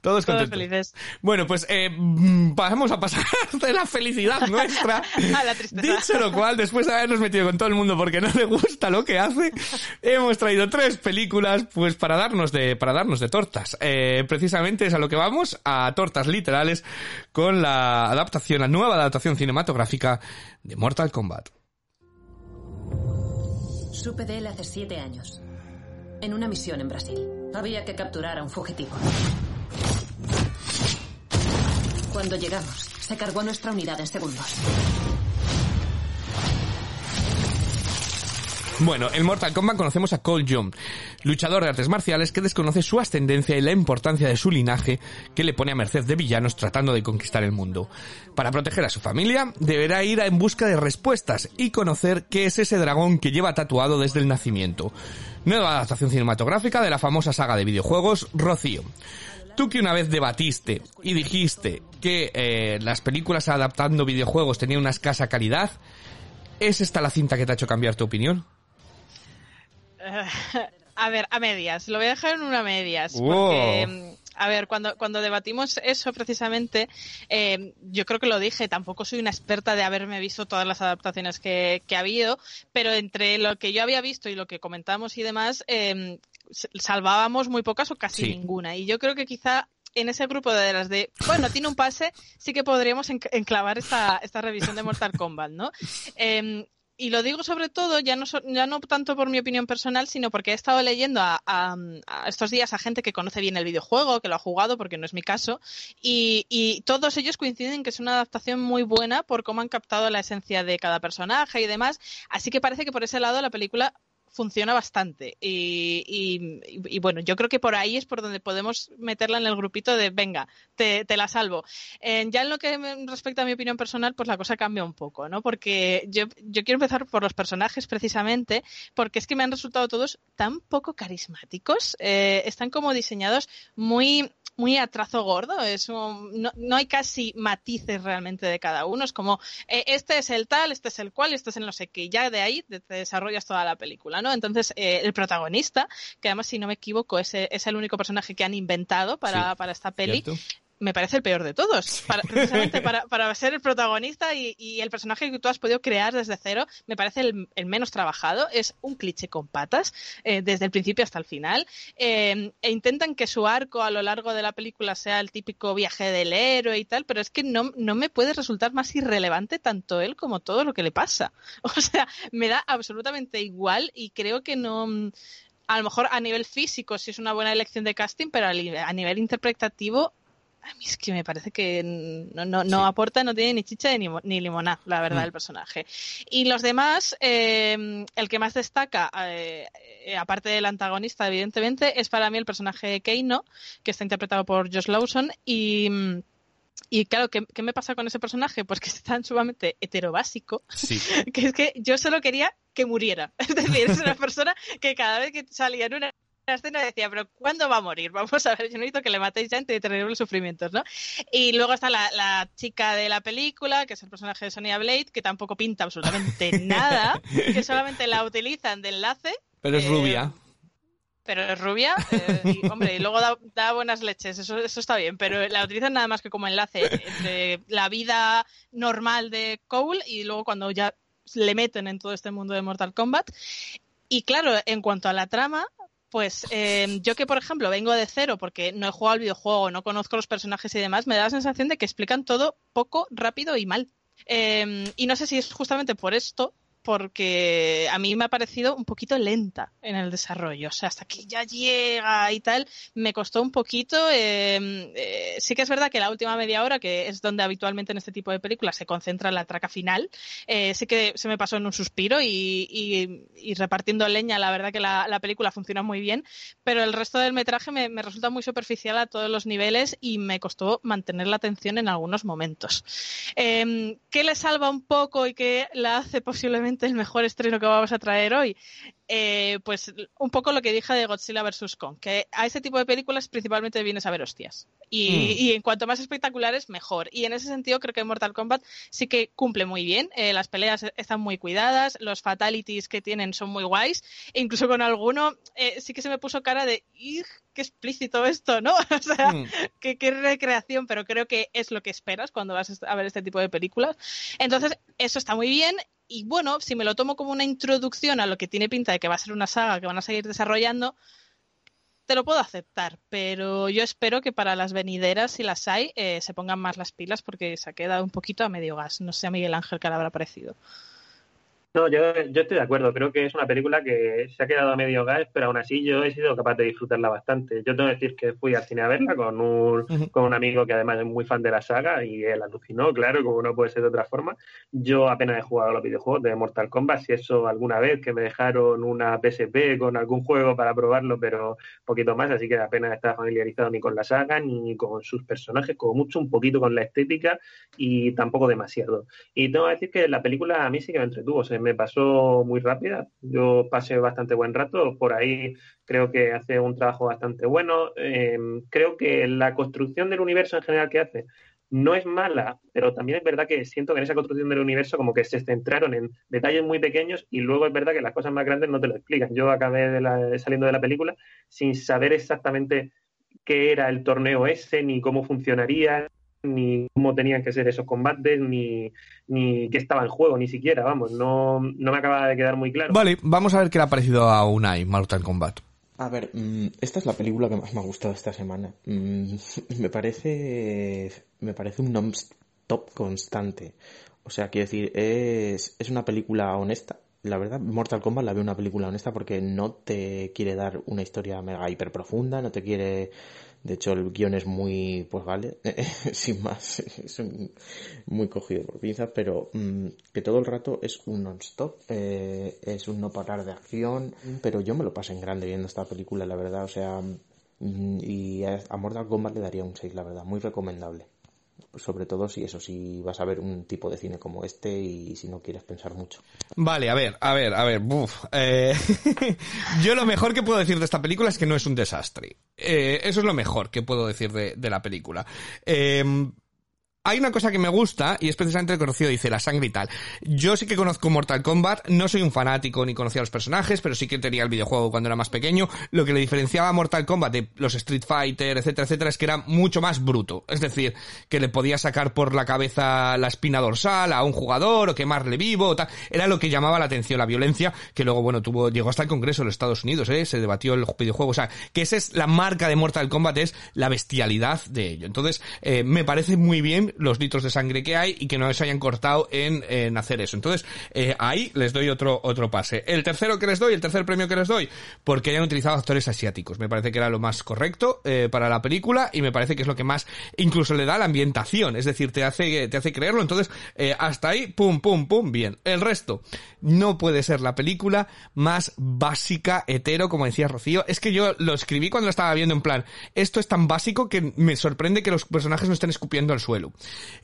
Todos contentos. felices. Bueno, pues eh, mm, vamos a pasar de la felicidad nuestra. A la tristeza. Dicho lo cual, después de habernos metido con todo el mundo porque no le gusta lo que hace, hemos traído tres películas pues para darnos de, para darnos de tortas. Eh, precisamente es a lo que vamos, a tortas literales, con la adaptación, la nueva adaptación cinematográfica de Mortal Kombat. Supe de él hace siete años. En una misión en Brasil. Había que capturar a un fugitivo. Cuando llegamos, se cargó nuestra unidad en segundos. Bueno, en Mortal Kombat conocemos a Cole Young, luchador de artes marciales que desconoce su ascendencia y la importancia de su linaje que le pone a merced de villanos tratando de conquistar el mundo. Para proteger a su familia, deberá ir en busca de respuestas y conocer qué es ese dragón que lleva tatuado desde el nacimiento. Nueva adaptación cinematográfica de la famosa saga de videojuegos Rocío. Tú que una vez debatiste y dijiste que eh, las películas adaptando videojuegos tenían una escasa calidad, ¿es esta la cinta que te ha hecho cambiar tu opinión? A ver, a medias. Lo voy a dejar en una medias. Wow. Porque, mm, a ver, cuando, cuando debatimos eso precisamente, eh, yo creo que lo dije, tampoco soy una experta de haberme visto todas las adaptaciones que, que ha habido, pero entre lo que yo había visto y lo que comentamos y demás, eh, s- salvábamos muy pocas o casi Sí. ninguna. Y yo creo que quizá en ese grupo de las de, bueno, tiene un pase, sí que podríamos enc- enclavar esta, esta revisión de Mortal Kombat, ¿no? Eh, y lo digo sobre todo, ya no, ya no tanto por mi opinión personal, sino porque he estado leyendo a, estos días a gente que conoce bien el videojuego, que lo ha jugado, porque no es mi caso, y, y todos ellos coinciden en que es una adaptación muy buena por cómo han captado la esencia de cada personaje y demás. Así que parece que por ese lado la película funciona bastante. Y, y- bueno, yo creo que por ahí es por donde podemos meterla en el grupito de, venga, te, te la salvo. Ya en lo que respecta a mi opinión personal, pues la cosa cambia un poco, ¿no? Porque yo, yo quiero empezar por los personajes precisamente, porque es que me han resultado todos tan poco carismáticos, eh, están como diseñados muy muy a trazo gordo, es un- no, no hay casi matices realmente de cada uno, es como eh, este es el tal, este es el cual, este es el no sé qué, y ya de ahí te, te desarrollas toda la película, ¿no? Entonces, eh, el protagonista, que además si no me equivoco es, eh, es el único personaje que han inventado para, Sí, para esta peli, ¿Cierto? Me parece el peor de todos. Para, precisamente para, para ser el protagonista y, y el personaje que tú has podido crear desde cero, me parece el, el menos trabajado. Es un cliché con patas, eh, desde el principio hasta el final. Eh, e intentan que su arco a lo largo de la película sea el típico viaje del héroe y tal, pero es que no, no me puede resultar más irrelevante tanto él como todo lo que le pasa. O sea, me da absolutamente igual y creo que no a lo mejor a nivel físico sí es una buena elección de casting, pero a nivel interpretativo a mí es que me parece que no, no, no Sí. aporta, no tiene ni chicha ni, ni limoná, la verdad, Mm. el personaje. Y los demás, eh, el que más destaca, eh, aparte del antagonista, evidentemente, es para mí el personaje de Keino, que está interpretado por Josh Lawson. Y, y claro, ¿qué, qué me pasa con ese personaje? Pues que es tan sumamente heterobásico Sí. que es que yo solo quería que muriera. Es decir, es una persona que cada vez que salía en una escena decía, pero ¿cuándo va a morir? Vamos a ver, yo necesito que le matéis ya entre terribles sufrimientos, ¿no? Y luego está la, la chica de la película, que es el personaje de Sonia Blade, que tampoco pinta absolutamente nada, que solamente la utilizan de enlace. Pero es Eh, rubia. Pero es rubia, eh, y, hombre, y luego da, da buenas leches, eso, eso está bien, pero la utilizan nada más que como enlace entre la vida normal de Cole y luego cuando ya le meten en todo este mundo de Mortal Kombat. Y claro, en cuanto a la trama, pues eh, yo que por ejemplo vengo de cero porque no he jugado al videojuego, no conozco los personajes y demás, me da la sensación de que explican todo poco, rápido y mal. Eh, y no sé si es justamente por esto, porque a mí me ha parecido un poquito lenta en el desarrollo. O sea, hasta que ya llega y tal, me costó un poquito. eh, eh, sí que es verdad que la última media hora, que es donde habitualmente en este tipo de películas se concentra la traca final, eh, sí que se me pasó en un suspiro y, y- y repartiendo leña, la verdad que la, la película funciona muy bien, pero el resto del metraje me, me resulta muy superficial a todos los niveles y me costó mantener la atención en algunos momentos. Eh, ¿Qué le salva un poco y qué la hace posiblemente probablemente el mejor estreno que vamos a traer hoy. Eh, pues un poco lo que dije de Godzilla vs. Kong, que a ese tipo de películas principalmente vienes a ver hostias. Y, Hmm. y en cuanto más espectaculares, mejor. Y en ese sentido creo que Mortal Kombat sí que cumple muy bien. Eh, las peleas están muy cuidadas, los fatalities que tienen son muy guays. E incluso con alguno eh, sí que se me puso cara de "Ig, qué explícito esto, ¿no? O sea, Mm. qué, qué recreación, pero creo que es lo que esperas cuando vas a ver este tipo de películas. Entonces, eso está muy bien. Y bueno, si me lo tomo como una introducción a lo que tiene pinta de que va a ser una saga que van a seguir desarrollando, te lo puedo aceptar. Pero yo espero que para las venideras, si las hay, eh, se pongan más las pilas porque se ha quedado un poquito a medio gas. No sé a Miguel Ángel qué le habrá parecido. No, yo, yo estoy de acuerdo. Creo que es una película que se ha quedado a medio gas, pero aún así yo he sido capaz de disfrutarla bastante. Yo tengo que decir que fui al cine a verla con un, con un amigo que además es muy fan de la saga y él alucinó, claro, como no puede ser de otra forma. Yo apenas he jugado a los videojuegos de Mortal Kombat, si eso alguna vez que me dejaron una PSP con algún juego para probarlo, pero poquito más, así que apenas estaba familiarizado ni con la saga ni con sus personajes, como mucho un poquito con la estética y tampoco demasiado. Y tengo que decir que la película a mí sí que me entretuvo, se me pasó muy rápida. Yo pasé bastante buen rato. Por ahí creo que hace un trabajo bastante bueno. Eh, creo que la construcción del universo en general que hace no es mala, pero también es verdad que siento que en esa construcción del universo como que se centraron en detalles muy pequeños y luego es verdad que las cosas más grandes no te lo explican. Yo acabé de la- saliendo de la película sin saber exactamente qué era el torneo ese, ni cómo funcionaría, ni cómo tenían que ser esos combates, ni, ni qué estaba en juego, ni siquiera, vamos, no, no me acaba de quedar muy claro. Vale, vamos a ver qué le ha parecido a Unai Mortal Kombat. A ver, mm, esta es la película que más me ha gustado esta semana. Mm, me parece, me parece un non-stop constante. O sea, quiero decir, es, es una película honesta. La verdad, Mortal Kombat la veo una película honesta porque no te quiere dar una historia mega hiper profunda, no te quiere... De hecho, el guion es muy, pues vale, sin más, es un- muy cogido por pinzas, pero mm, que todo el rato es un non-stop, eh, es un no parar de acción, pero yo me lo pasé en grande viendo esta película, la verdad, o sea, mm, y a, a Mortal Kombat le daría un 6, la verdad, muy recomendable. Sobre todo si eso, si vas a ver un tipo de cine como este y si no quieres pensar mucho. Vale, a ver, a ver, a ver. Eh, yo lo mejor que puedo decir de esta película es que no es un desastre. Eh, eso es lo mejor que puedo decir de, de la película. Eh, hay una cosa que me gusta, y es precisamente el conocido dice, la sangre y tal. Yo sí que conozco Mortal Kombat, no soy un fanático ni conocía a los personajes, pero sí que tenía el videojuego cuando era más pequeño. Lo que le diferenciaba a Mortal Kombat de los Street Fighter, etcétera, etcétera, es que era mucho más bruto. Es decir, que le podía sacar por la cabeza la espina dorsal a un jugador, o quemarle vivo, o tal. Era lo que llamaba la atención, la violencia, que luego, bueno, tuvo, llegó hasta el Congreso de los Estados Unidos, eh, se debatió el videojuego. O sea, que esa es la marca de Mortal Kombat, es la bestialidad de ello. Entonces, eh, me parece muy bien los litros de sangre que hay y que no se hayan cortado en, hacer eso. Entonces, eh, ahí les doy otro, otro pase. El tercero que les doy, el tercer premio que les doy, porque hayan utilizado actores asiáticos. Me parece que era lo más correcto eh, para la película y me parece que es lo que más incluso le da la ambientación. Es decir, te hace, te hace creerlo. Entonces, eh, hasta ahí, pum, pum, pum, bien. El resto, no puede ser la película más básica, hetero, como decía Rocío. Es que yo lo escribí cuando lo estaba viendo en plan, esto es tan básico que me sorprende que los personajes no estén escupiendo al suelo.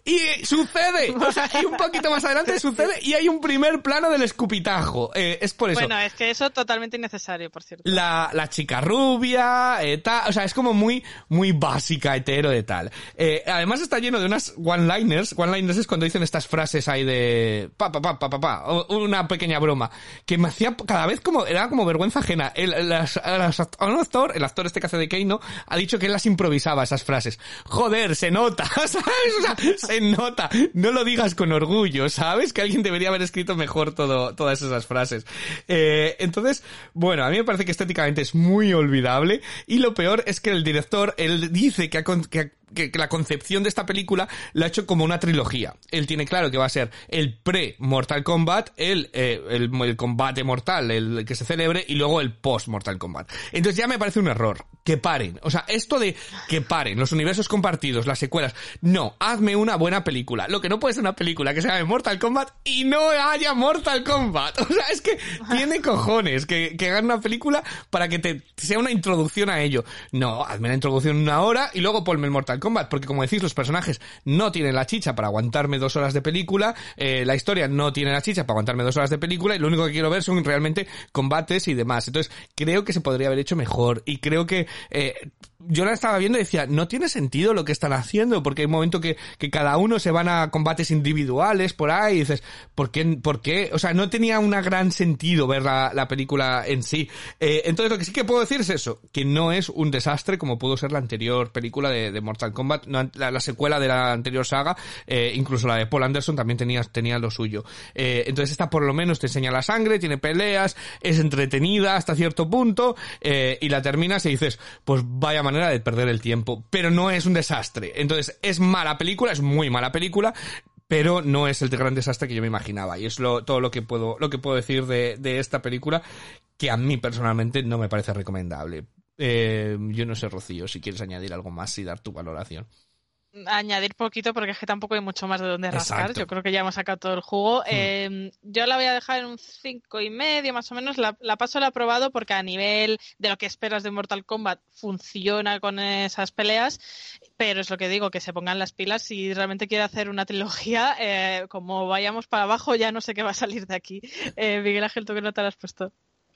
Y sucede, o sea, y un poquito más adelante sucede y hay un primer plano del escupitajo. Eh, es por eso. Bueno, es que eso totalmente innecesario, por cierto. La, la chica rubia, eh, tal, o sea, es como muy, muy básica, hetero de tal. Eh, además está lleno de unas one-liners, one-liners es cuando dicen estas frases ahí de pa, pa, pa, pa, pa, pa, una pequeña broma, que me hacía cada vez como, era como vergüenza ajena. El, el, actor, el actor este que hace de Keino, ha dicho que él las improvisaba, esas frases. Joder, se nota, ¿sabes? Se nota. No lo digas con orgullo, ¿sabes? Que alguien debería haber escrito mejor todo, todas esas frases. Eh, entonces, bueno, a mí me parece que estéticamente es muy olvidable y lo peor es que el director, él dice que, que ha- que, la concepción de esta película la ha hecho como una trilogía. Él tiene claro que va a ser el pre-Mortal Kombat, el, eh, el, el combate mortal, el que se celebre, y luego el post-Mortal Kombat. Entonces ya me parece un error. Que paren. O sea, esto de que paren, los universos compartidos, las secuelas. No, hazme una buena película. Lo que no puede ser una película que se llame Mortal Kombat y no haya Mortal Kombat. O sea, es que tiene cojones que, que hagan una película para que te sea una introducción a ello. No, hazme la introducción una hora y luego ponme el Mortal Mortal porque como decís, los personajes no tienen la chicha para aguantarme dos horas de película, eh, la historia no tiene la chicha para aguantarme dos horas de película, y lo único que quiero ver son realmente combates y demás. Entonces, creo que se podría haber hecho mejor, y creo que, eh, yo la estaba viendo y decía, no tiene sentido lo que están haciendo, porque hay un momento que, que cada uno se van a combates individuales por ahí, y dices, ¿por qué? ¿Por qué? O sea, no tenía un gran sentido ver la, la película en sí. Eh, entonces, lo que sí que puedo decir es eso, que no es un desastre como pudo ser la anterior película de, de Mortal Kombat, no, la, la secuela de la anterior saga, eh, incluso la de Paul Anderson también tenía, tenía lo suyo. Eh, entonces, esta por lo menos te enseña la sangre, tiene peleas, es entretenida hasta cierto punto, eh, y la terminas y dices, pues vaya manera de perder el tiempo, pero no es un desastre. Entonces, es mala película, es muy mala película, pero no es el gran desastre que yo me imaginaba. Y es lo, todo lo que puedo, lo que puedo decir de, de esta película, que a mí personalmente no me parece recomendable. Eh, yo no sé, Rocío, si quieres añadir algo más y dar tu valoración. Añadir poquito porque es que tampoco hay mucho más de dónde rascar. Exacto. Yo creo que ya hemos sacado todo el jugo. Eh, yo la voy a dejar en un cinco y medio más o menos. La, la paso la he probado porque a nivel de lo que esperas de Mortal Kombat funciona con esas peleas. Pero es lo que digo, que se pongan las pilas si realmente quiere hacer una trilogía. eh, como vayamos para abajo, ya no sé qué va a salir de aquí. Eh, Miguel Ángel, ¿tú qué nota le has puesto?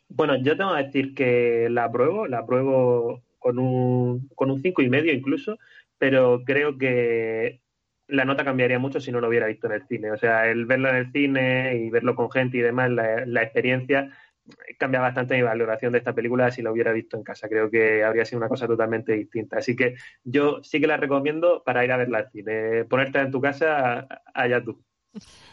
Bueno, yo tengo que decir que la apruebo, la apruebo con un, con un cinco y medio incluso, pero creo que la nota cambiaría mucho si no lo hubiera visto en el cine. O sea, el verlo en el cine y verlo con gente y demás, la, experiencia cambia bastante mi valoración de esta película si la hubiera visto en casa. Creo que habría sido una cosa totalmente distinta. Así que yo sí que la recomiendo para ir a verla al cine. Ponerte en tu casa, allá tú.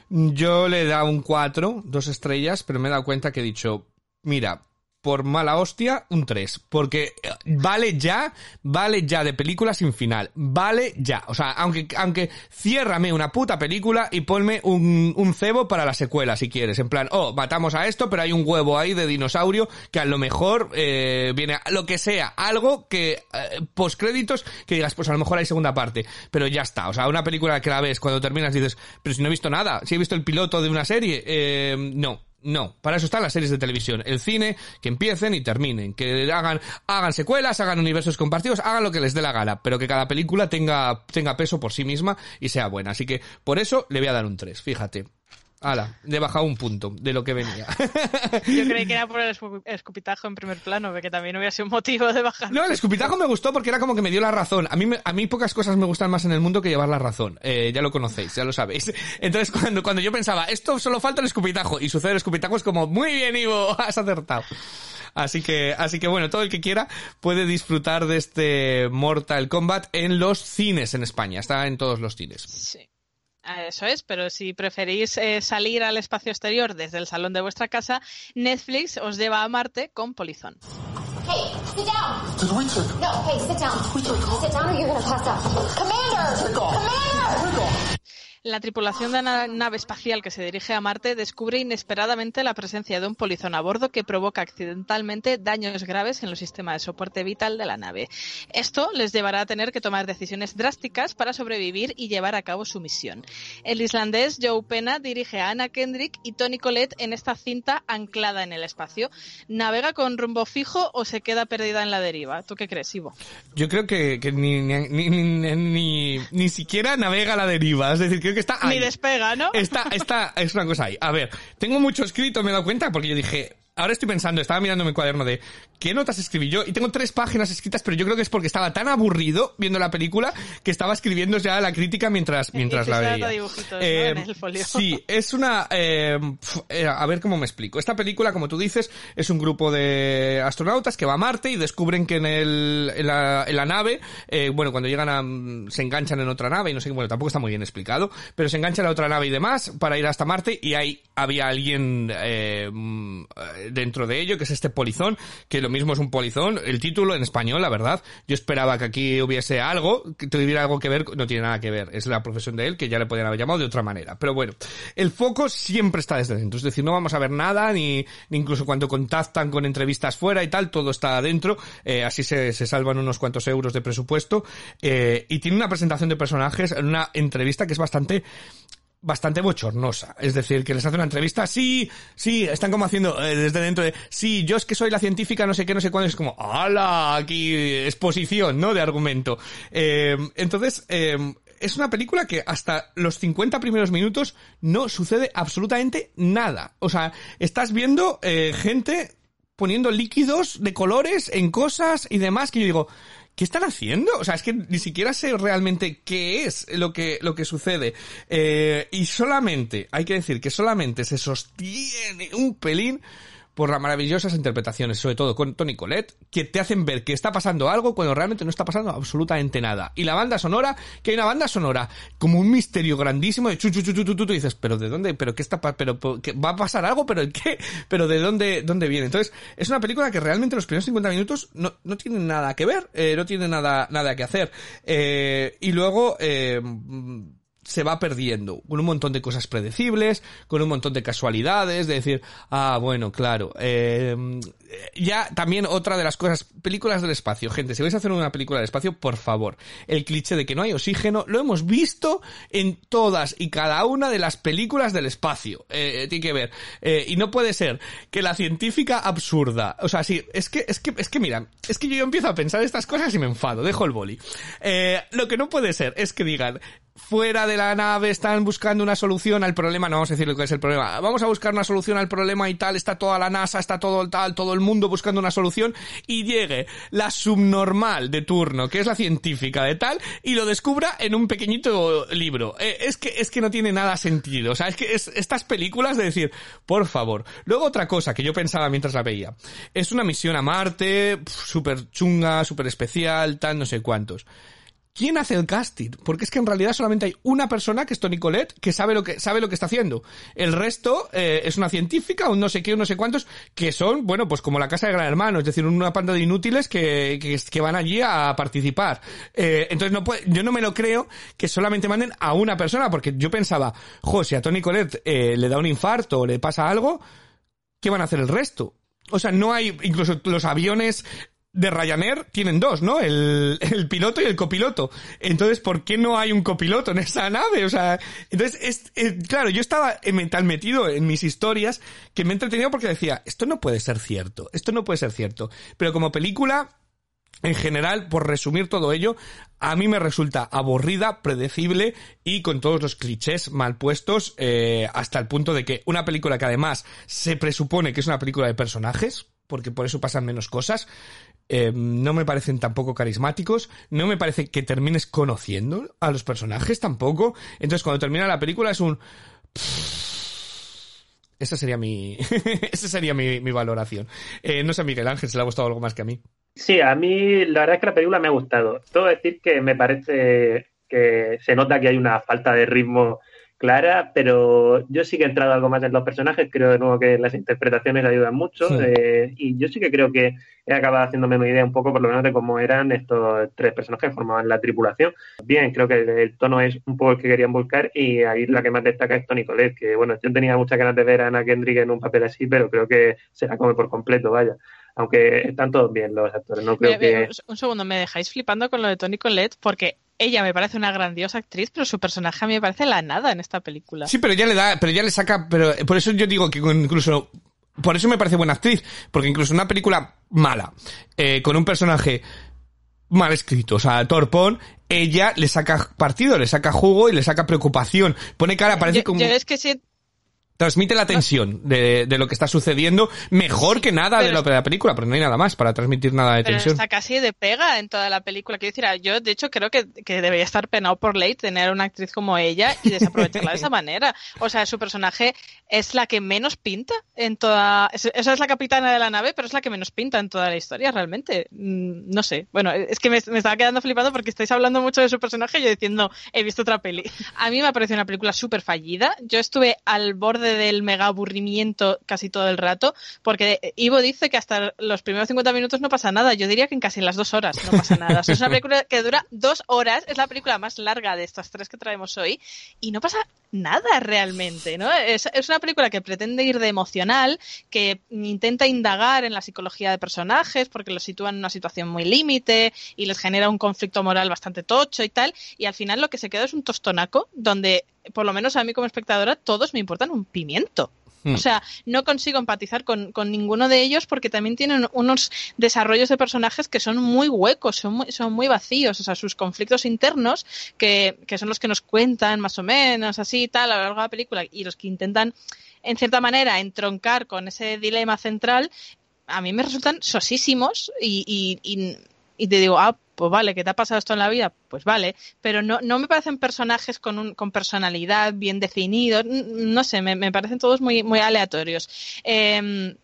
Yo le he dado un 4, dos estrellas, pero me he dado cuenta que he dicho, mira, por mala hostia, un 3. Porque eh, vale ya, vale ya de película sin final. Vale ya. O sea, aunque, aunque ciérrame una puta película y ponme un, un cebo para la secuela, si quieres. En plan, oh, matamos a esto, pero hay un huevo ahí de dinosaurio que a lo mejor eh, viene a- lo que sea, algo que eh, postcréditos que digas, pues a lo mejor hay segunda parte. Pero ya está. O sea, una película que la ves cuando terminas dices, pero si no he visto nada, si he visto el piloto de una serie, eh, no. No, para eso están las series de televisión, el cine, que empiecen y terminen, que hagan, hagan secuelas, hagan universos compartidos, hagan lo que les dé la gana, pero que cada película tenga, tenga peso por sí misma y sea buena. Así que por eso le voy a dar un 3, fíjate. Ala, le he bajado un punto de lo que venía. Yo creí que era por el escu- escupitajo en primer plano, que también hubiera sido un motivo de bajar. No, el escupitajo me gustó porque era como que me dio la razón. A mí, a mí pocas cosas me gustan más en el mundo que llevar la razón. Eh, ya lo conocéis, ya lo sabéis. Entonces, cuando, cuando yo pensaba, esto solo falta el escupitajo, y sucede el escupitajo, es como, muy bien, Ivo, has acertado. Así que, así que bueno, todo el que quiera puede disfrutar de este Mortal Kombat en los cines en España. Está en todos los cines. Sí. Eso es, pero si preferís eh, salir al espacio exterior desde el salón de vuestra casa, Netflix os lleva a Marte con Polizón. Hey, sit down. No, hey, sit down. Sit down or you're gonna pass out. Commander! Commander! La tripulación de una nave espacial que se dirige a Marte descubre inesperadamente la presencia de un polizón a bordo que provoca accidentalmente daños graves en los sistemas de soporte vital de la nave. Esto les llevará a tener que tomar decisiones drásticas para sobrevivir y llevar a cabo su misión. El islandés Joe Pena dirige a Anna Kendrick y Tony Collette en esta cinta anclada en el espacio. ¿Navega con rumbo fijo o se queda perdida en la deriva? ¿Tú qué crees, Ivo? Yo creo que, que ni, ni, ni, ni, ni- ni siquiera navega a la deriva. Es decir, creo que está ahí. Ni despega, ¿no? Está, está, es una cosa ahí. A ver, tengo mucho escrito, me he dado cuenta, porque yo dije, ahora estoy pensando, estaba mirando mi cuaderno de qué notas escribí yo, y tengo tres páginas escritas, pero yo creo que es porque estaba tan aburrido viendo la película que estaba escribiendo ya la crítica mientras, mientras la veía. Eh, en el folio. sí, es una, eh, eh, a ver cómo me explico. Esta película, como tú dices, es un grupo de astronautas que va a Marte y descubren que en el, en la, en la nave, eh, bueno, cuando llegan a, mm, se enganchan en otra nave y no sé, bueno, tampoco está muy bien explicado, pero se enganchan a otra nave y demás para ir hasta Marte y ahí había alguien, eh, mm, dentro de ello, que es este polizón, que lo mismo es un polizón, el título en español, la verdad, yo esperaba que aquí hubiese algo, que tuviera algo que ver, no tiene nada que ver, es la profesión de él, que ya le podían haber llamado de otra manera, pero bueno, el foco siempre está desde dentro, es decir, no vamos a ver nada, ni, ni incluso cuando contactan con entrevistas fuera y tal, todo está adentro, eh, así se, se salvan unos cuantos euros de presupuesto, eh, y tiene una presentación de personajes en una entrevista que es bastante bastante bochornosa. Es decir, que les hace una entrevista, sí, sí, están como haciendo eh, desde dentro de, sí, yo es que soy la científica, no sé qué, no sé cuándo, es como, ¡hala! Aquí, exposición, ¿no? De argumento. Eh, entonces, eh, es una película que hasta los 50 primeros minutos no sucede absolutamente nada. O sea, estás viendo eh, gente poniendo líquidos de colores en cosas y demás que yo digo, ¿qué están haciendo? O sea, es que ni siquiera sé realmente qué es lo que, lo que sucede. Eh, y solamente, hay que decir que solamente se sostiene un pelín por las maravillosas interpretaciones, sobre todo con Tony Colette, que te hacen ver que está pasando algo cuando realmente no está pasando absolutamente nada. Y la banda sonora, que hay una banda sonora como un misterio grandísimo de chu chu chu chu chu, dices, pero de dónde, pero qué está, pero ¿qué- va a pasar algo, pero el qué, pero de dónde, dónde viene. Entonces, es una película que realmente los primeros 50 minutos no, no tienen nada que ver, eh, no tienen nada, nada que hacer. Eh, y luego, eh, se va perdiendo, con un montón de cosas predecibles, con un montón de casualidades, de decir, ah, bueno, claro, eh, ya también otra de las cosas, películas del espacio, gente, si vais a hacer una película del espacio, por favor, el cliché de que no hay oxígeno, lo hemos visto en todas y cada una de las películas del espacio, eh, tiene que ver, eh, y no puede ser que la científica absurda, o sea, sí, es que, es que, es que mira, es que yo empiezo a pensar estas cosas y me enfado, dejo el boli. Eh, lo que no puede ser es que digan, fuera de la nave están buscando una solución al problema, no vamos a decir lo que es el problema, vamos a buscar una solución al problema y tal, está toda la NASA, está todo el tal, todo el mundo buscando una solución y llegue la subnormal de turno, que es la científica de tal, y lo descubra en un pequeñito libro. Eh, es que, es que no tiene nada sentido, o sea, es que es, estas películas de decir, por favor. Luego otra cosa que yo pensaba mientras la veía, es una misión a Marte, súper chunga, súper especial, tal, no sé cuántos. ¿Quién hace el casting? Porque es que en realidad solamente hay una persona, que es Tony Colette, que sabe lo que, sabe lo que está haciendo. El resto eh, es una científica, un no sé qué, un no sé cuántos, que son, bueno, pues como la casa de Gran Hermano, es decir, una panda de inútiles que, que, van allí a participar. Eh, entonces no puede, yo no me lo creo que solamente manden a una persona, porque yo pensaba, jo, si a Tony Colette eh, le da un infarto o le pasa algo, ¿qué van a hacer el resto? O sea, no hay, incluso los aviones de Ryanair tienen dos, ¿no? El, el piloto y el copiloto. Entonces, ¿por qué no hay un copiloto en esa nave? O sea, entonces, es, eh, claro, yo estaba tan metido en mis historias que me he entretenido porque decía, esto no puede ser cierto, esto no puede ser cierto. Pero como película, en general, por resumir todo ello, a mí me resulta aburrida, predecible y con todos los clichés mal puestos, eh, hasta el punto de que una película que además se presupone que es una película de personajes, porque por eso pasan menos cosas, eh, no me parecen tampoco carismáticos, no me parece que termines conociendo a los personajes tampoco. Entonces cuando termina la película es un... Esa sería mi, esa sería mi, mi valoración. Eh, no sé Miguel Ángel, se le ha gustado algo más que a mí. Sí, a mí la verdad es que la película me ha gustado. Que decir que me parece que se nota que hay una falta de ritmo clara, pero yo sí que he entrado algo más en los personajes, creo de nuevo que las interpretaciones ayudan mucho Sí. eh, y yo sí que creo que he acabado haciéndome una idea un poco por lo menos de cómo eran estos tres personajes que formaban la tripulación. Bien, creo que el, el tono es un poco el que querían buscar y ahí la que más destaca es Tony Colette, que bueno, yo tenía muchas ganas de ver a Anna Kendrick en un papel así, pero creo que se la come por completo, vaya. Aunque están todos bien los actores, no creo Mira, mira, que... un- Un segundo, me dejáis flipando con lo de Tony Collette porque ella me parece una grandiosa actriz, pero su personaje a mí me parece la nada en esta película. Sí, pero ya le da, pero ya le saca, pero por eso yo digo que incluso, por eso me parece buena actriz, porque incluso una película mala, eh, con un personaje mal escrito, o sea, torpón, ella le saca partido, le saca jugo y le saca preocupación, pone cara, parece yo, como... yo es que sí, Transmite la tensión de, de lo que está sucediendo mejor que nada de, lo, de la película, pero no hay nada más para transmitir nada de pero tensión. está casi de pega en toda la película. Quiero decir, ah, yo de hecho creo que, que debería estar penado por ley tener una actriz como ella y desaprovecharla de esa manera. O sea, su personaje es la que menos pinta en toda... es- Esa es la capitana de la nave, pero es la que menos pinta en toda la historia, realmente. Mm, No sé. Bueno, es que me, me estaba quedando flipando porque estáis hablando mucho de su personaje y yo diciendo, he visto otra peli. A mí me ha parecido una película súper fallida. Yo estuve al borde del mega aburrimiento casi todo el rato, porque Ivo dice que hasta los primeros 50 minutos no pasa nada. Yo diría que en casi las dos horas no pasa nada. O es una película que dura dos horas, es la película más larga de estas tres que traemos hoy, y no pasa nada realmente, ¿no? Es, es, una película que pretende ir de emocional, que intenta indagar en la psicología de personajes, porque los sitúa en una situación muy límite y les genera un conflicto moral bastante tocho y tal, y al final lo que se queda es un tostonaco donde, por lo menos a mí como espectadora, todos me importan un pimiento. Hmm. O sea, no consigo empatizar con, con, ninguno de ellos porque también tienen unos desarrollos de personajes que son muy huecos, son muy, son muy vacíos. O sea, sus conflictos internos, que, que son los que nos cuentan más o menos así tal a lo largo de la película, y los que intentan, en cierta manera, entroncar con ese dilema central, a mí me resultan sosísimos y, y, y, y te digo, ah, pues vale, que te ha pasado esto en la vida, pues vale, pero no, no me parecen personajes con, un, con personalidad bien definidos, no sé, me, me parecen todos muy, muy aleatorios. Eh,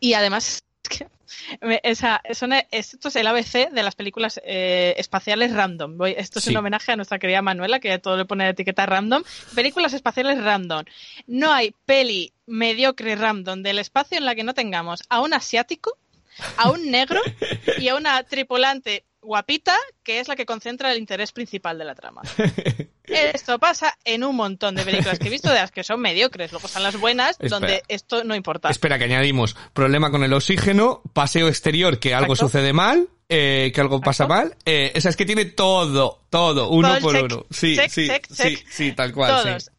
y además, esa, son, esto es el ABC de las películas eh, espaciales random. Voy, esto es Sí. un homenaje a nuestra querida Manuela, que a todo le pone la etiqueta random. Películas espaciales random. No hay peli mediocre random del espacio en la que no tengamos a un asiático, a un negro y a una tripulante guapita, que es la que concentra el interés principal de la trama. Esto pasa en un montón de películas que he visto de las que son mediocres. Luego están las buenas, Espera. donde esto no importa. Espera, que añadimos problema con el oxígeno, paseo exterior, que algo Exacto. sucede mal, eh, que algo pasa mal. Eh, esa es que tiene todo, todo, uno por check, uno. Sí, check, sí, check, sí, check. sí, tal cual. Todos. sí.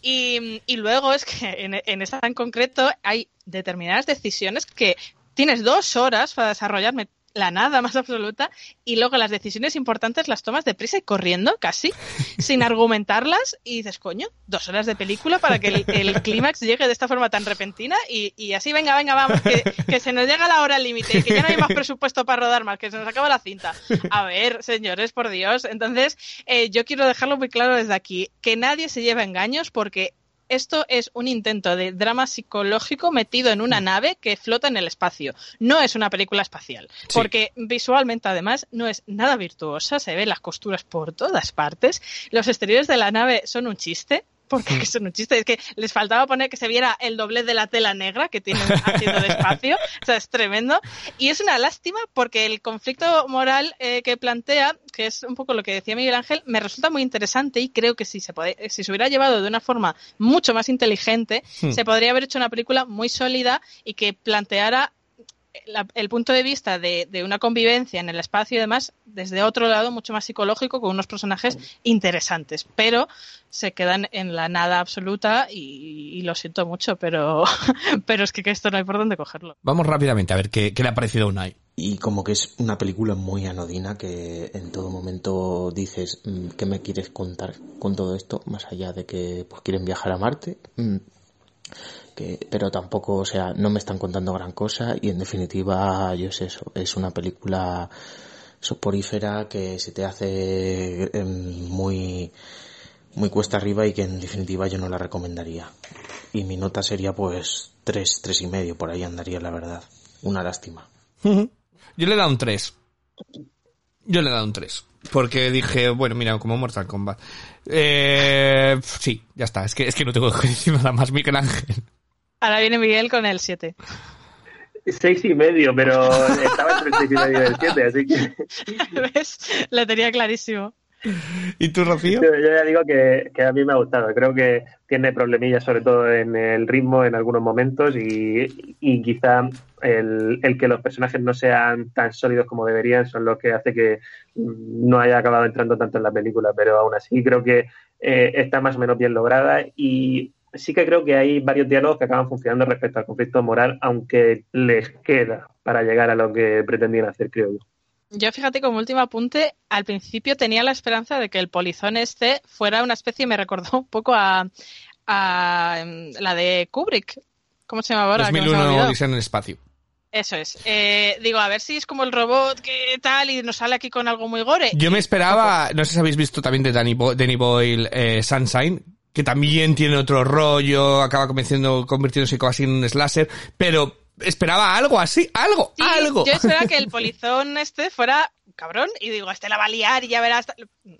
Y, y luego es que en, en esta en concreto hay determinadas decisiones que tienes dos horas para desarrollarme la nada más absoluta y luego las decisiones importantes las tomas deprisa y corriendo casi sin argumentarlas y dices coño dos horas de película para que el, el clímax llegue de esta forma tan repentina y, y así venga venga vamos que, que se nos llega la hora límite que ya no hay más presupuesto para rodar más que se nos acaba la cinta a ver señores por Dios. Entonces eh, yo quiero dejarlo muy claro desde aquí que nadie se lleva engaños porque esto es un intento de drama psicológico metido en una nave que flota en el espacio. No es una película espacial. Sí. Porque visualmente, además, no es nada virtuosa. Se ven las costuras por todas partes. Los exteriores de la nave son un chiste. Porque son un chiste. Es que les faltaba poner que se viera el doblez de la tela negra que tienen haciendo de espacio. O sea, es tremendo. Y es una lástima porque el conflicto moral eh, que plantea, que es un poco lo que decía Miguel Ángel, me resulta muy interesante y creo que si se, puede, si se hubiera llevado de una forma mucho más inteligente, Hmm. se podría haber hecho una película muy sólida y que planteara la- el punto de vista de, de una convivencia en el espacio y demás desde otro lado mucho más psicológico con unos personajes interesantes pero se quedan en la nada absoluta y, y lo siento mucho pero pero es que, que esto no hay por dónde cogerlo Vamos rápidamente a ver qué, qué le ha parecido a Unai. Y como que es una película muy anodina que en todo momento dices, mm, ¿qué me quieres contar con todo esto? Más allá de que pues quieren viajar a Marte. Que, pero tampoco, o sea, no me están contando gran cosa y en definitiva, yo sé eso, es una película soporífera que se te hace em, muy muy cuesta arriba y que en definitiva yo no la recomendaría. Y mi nota sería pues tres, tres y medio, por ahí andaría la verdad. Una lástima. Yo le he dado un 3. Yo le he dado un 3. Porque dije, bueno, mira, como Mortal Kombat. Eh, sí, ya está. Es que, es que no tengo que decir nada más, Miguel Ángel. Ahora viene Miguel con el 7 Seis y medio, pero estaba entre el seis y medio y el siete, así que ¿ves? lo tenía clarísimo ¿Y tú, Rocío? yo, yo ya digo que, que a mí me ha gustado. Creo que tiene problemillas sobre todo en el ritmo en algunos momentos y, y quizá el, el que los personajes no sean tan sólidos como deberían son los que hace que no haya acabado entrando tanto en la película, pero aún así creo que eh, está más o menos bien lograda y sí que creo que hay varios diálogos que acaban funcionando respecto al conflicto moral, aunque les queda para llegar a lo que pretendían hacer, creo yo. Yo fíjate como último apunte, al principio tenía la esperanza de que el polizón este fuera una especie, me recordó un poco a, a em, la de Kubrick. ¿Cómo se llamaba ahora? Que me se me ha 2001 olvidado. Odisea en el espacio. Eso es. Eh, digo, a ver si es como el robot que tal y nos sale aquí con algo muy gore. Yo me esperaba, no sé si habéis visto también de Danny, Bo- Danny Boyle, eh, Sunshine, que también tiene otro rollo, acaba convirtiéndose casi en un slasher, pero esperaba algo así, algo, Sí, algo. Yo esperaba que el polizón este fuera cabrón, y digo, este la va a liar y ya verás.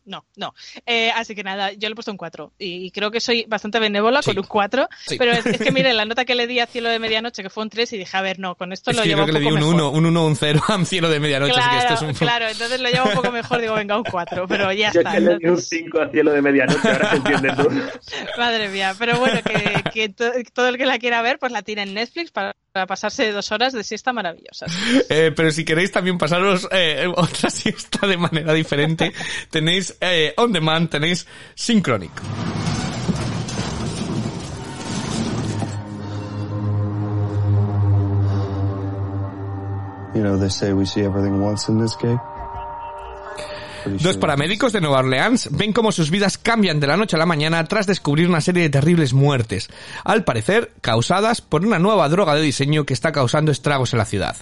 No, no. Eh, así que nada, yo le he puesto un 4. Y creo que soy bastante benévola Sí. con un 4. Sí. Pero es, es que mire, la nota que le di a Cielo de Medianoche, que fue un 3, y dije, a ver, no, con esto Es lo que yo llevo creo que le un di un mejor. 1, un 1, un 0 a cielo de medianoche, así que Claro, este es un... claro, entonces lo llevo un poco mejor, digo, venga, un 4, pero ya Yo está. que le di un entonces- 5 a cielo de medianoche, ahora se entiende tú. Madre mía, pero bueno, que, que to- todo el que la quiera ver, pues la tiene en Netflix para, para pasarse dos horas de siesta maravillosas. Eh, pero si queréis también pasaros eh, otra siesta de manera diferente, tenéis eh, On Demand, tenéis Synchronic. You know, they say we see everything once in this game. Dos paramédicos de Nueva Orleans ven cómo sus vidas cambian de la noche a la mañana tras descubrir una serie de terribles muertes, al parecer causadas por una nueva droga de diseño que está causando estragos en la ciudad.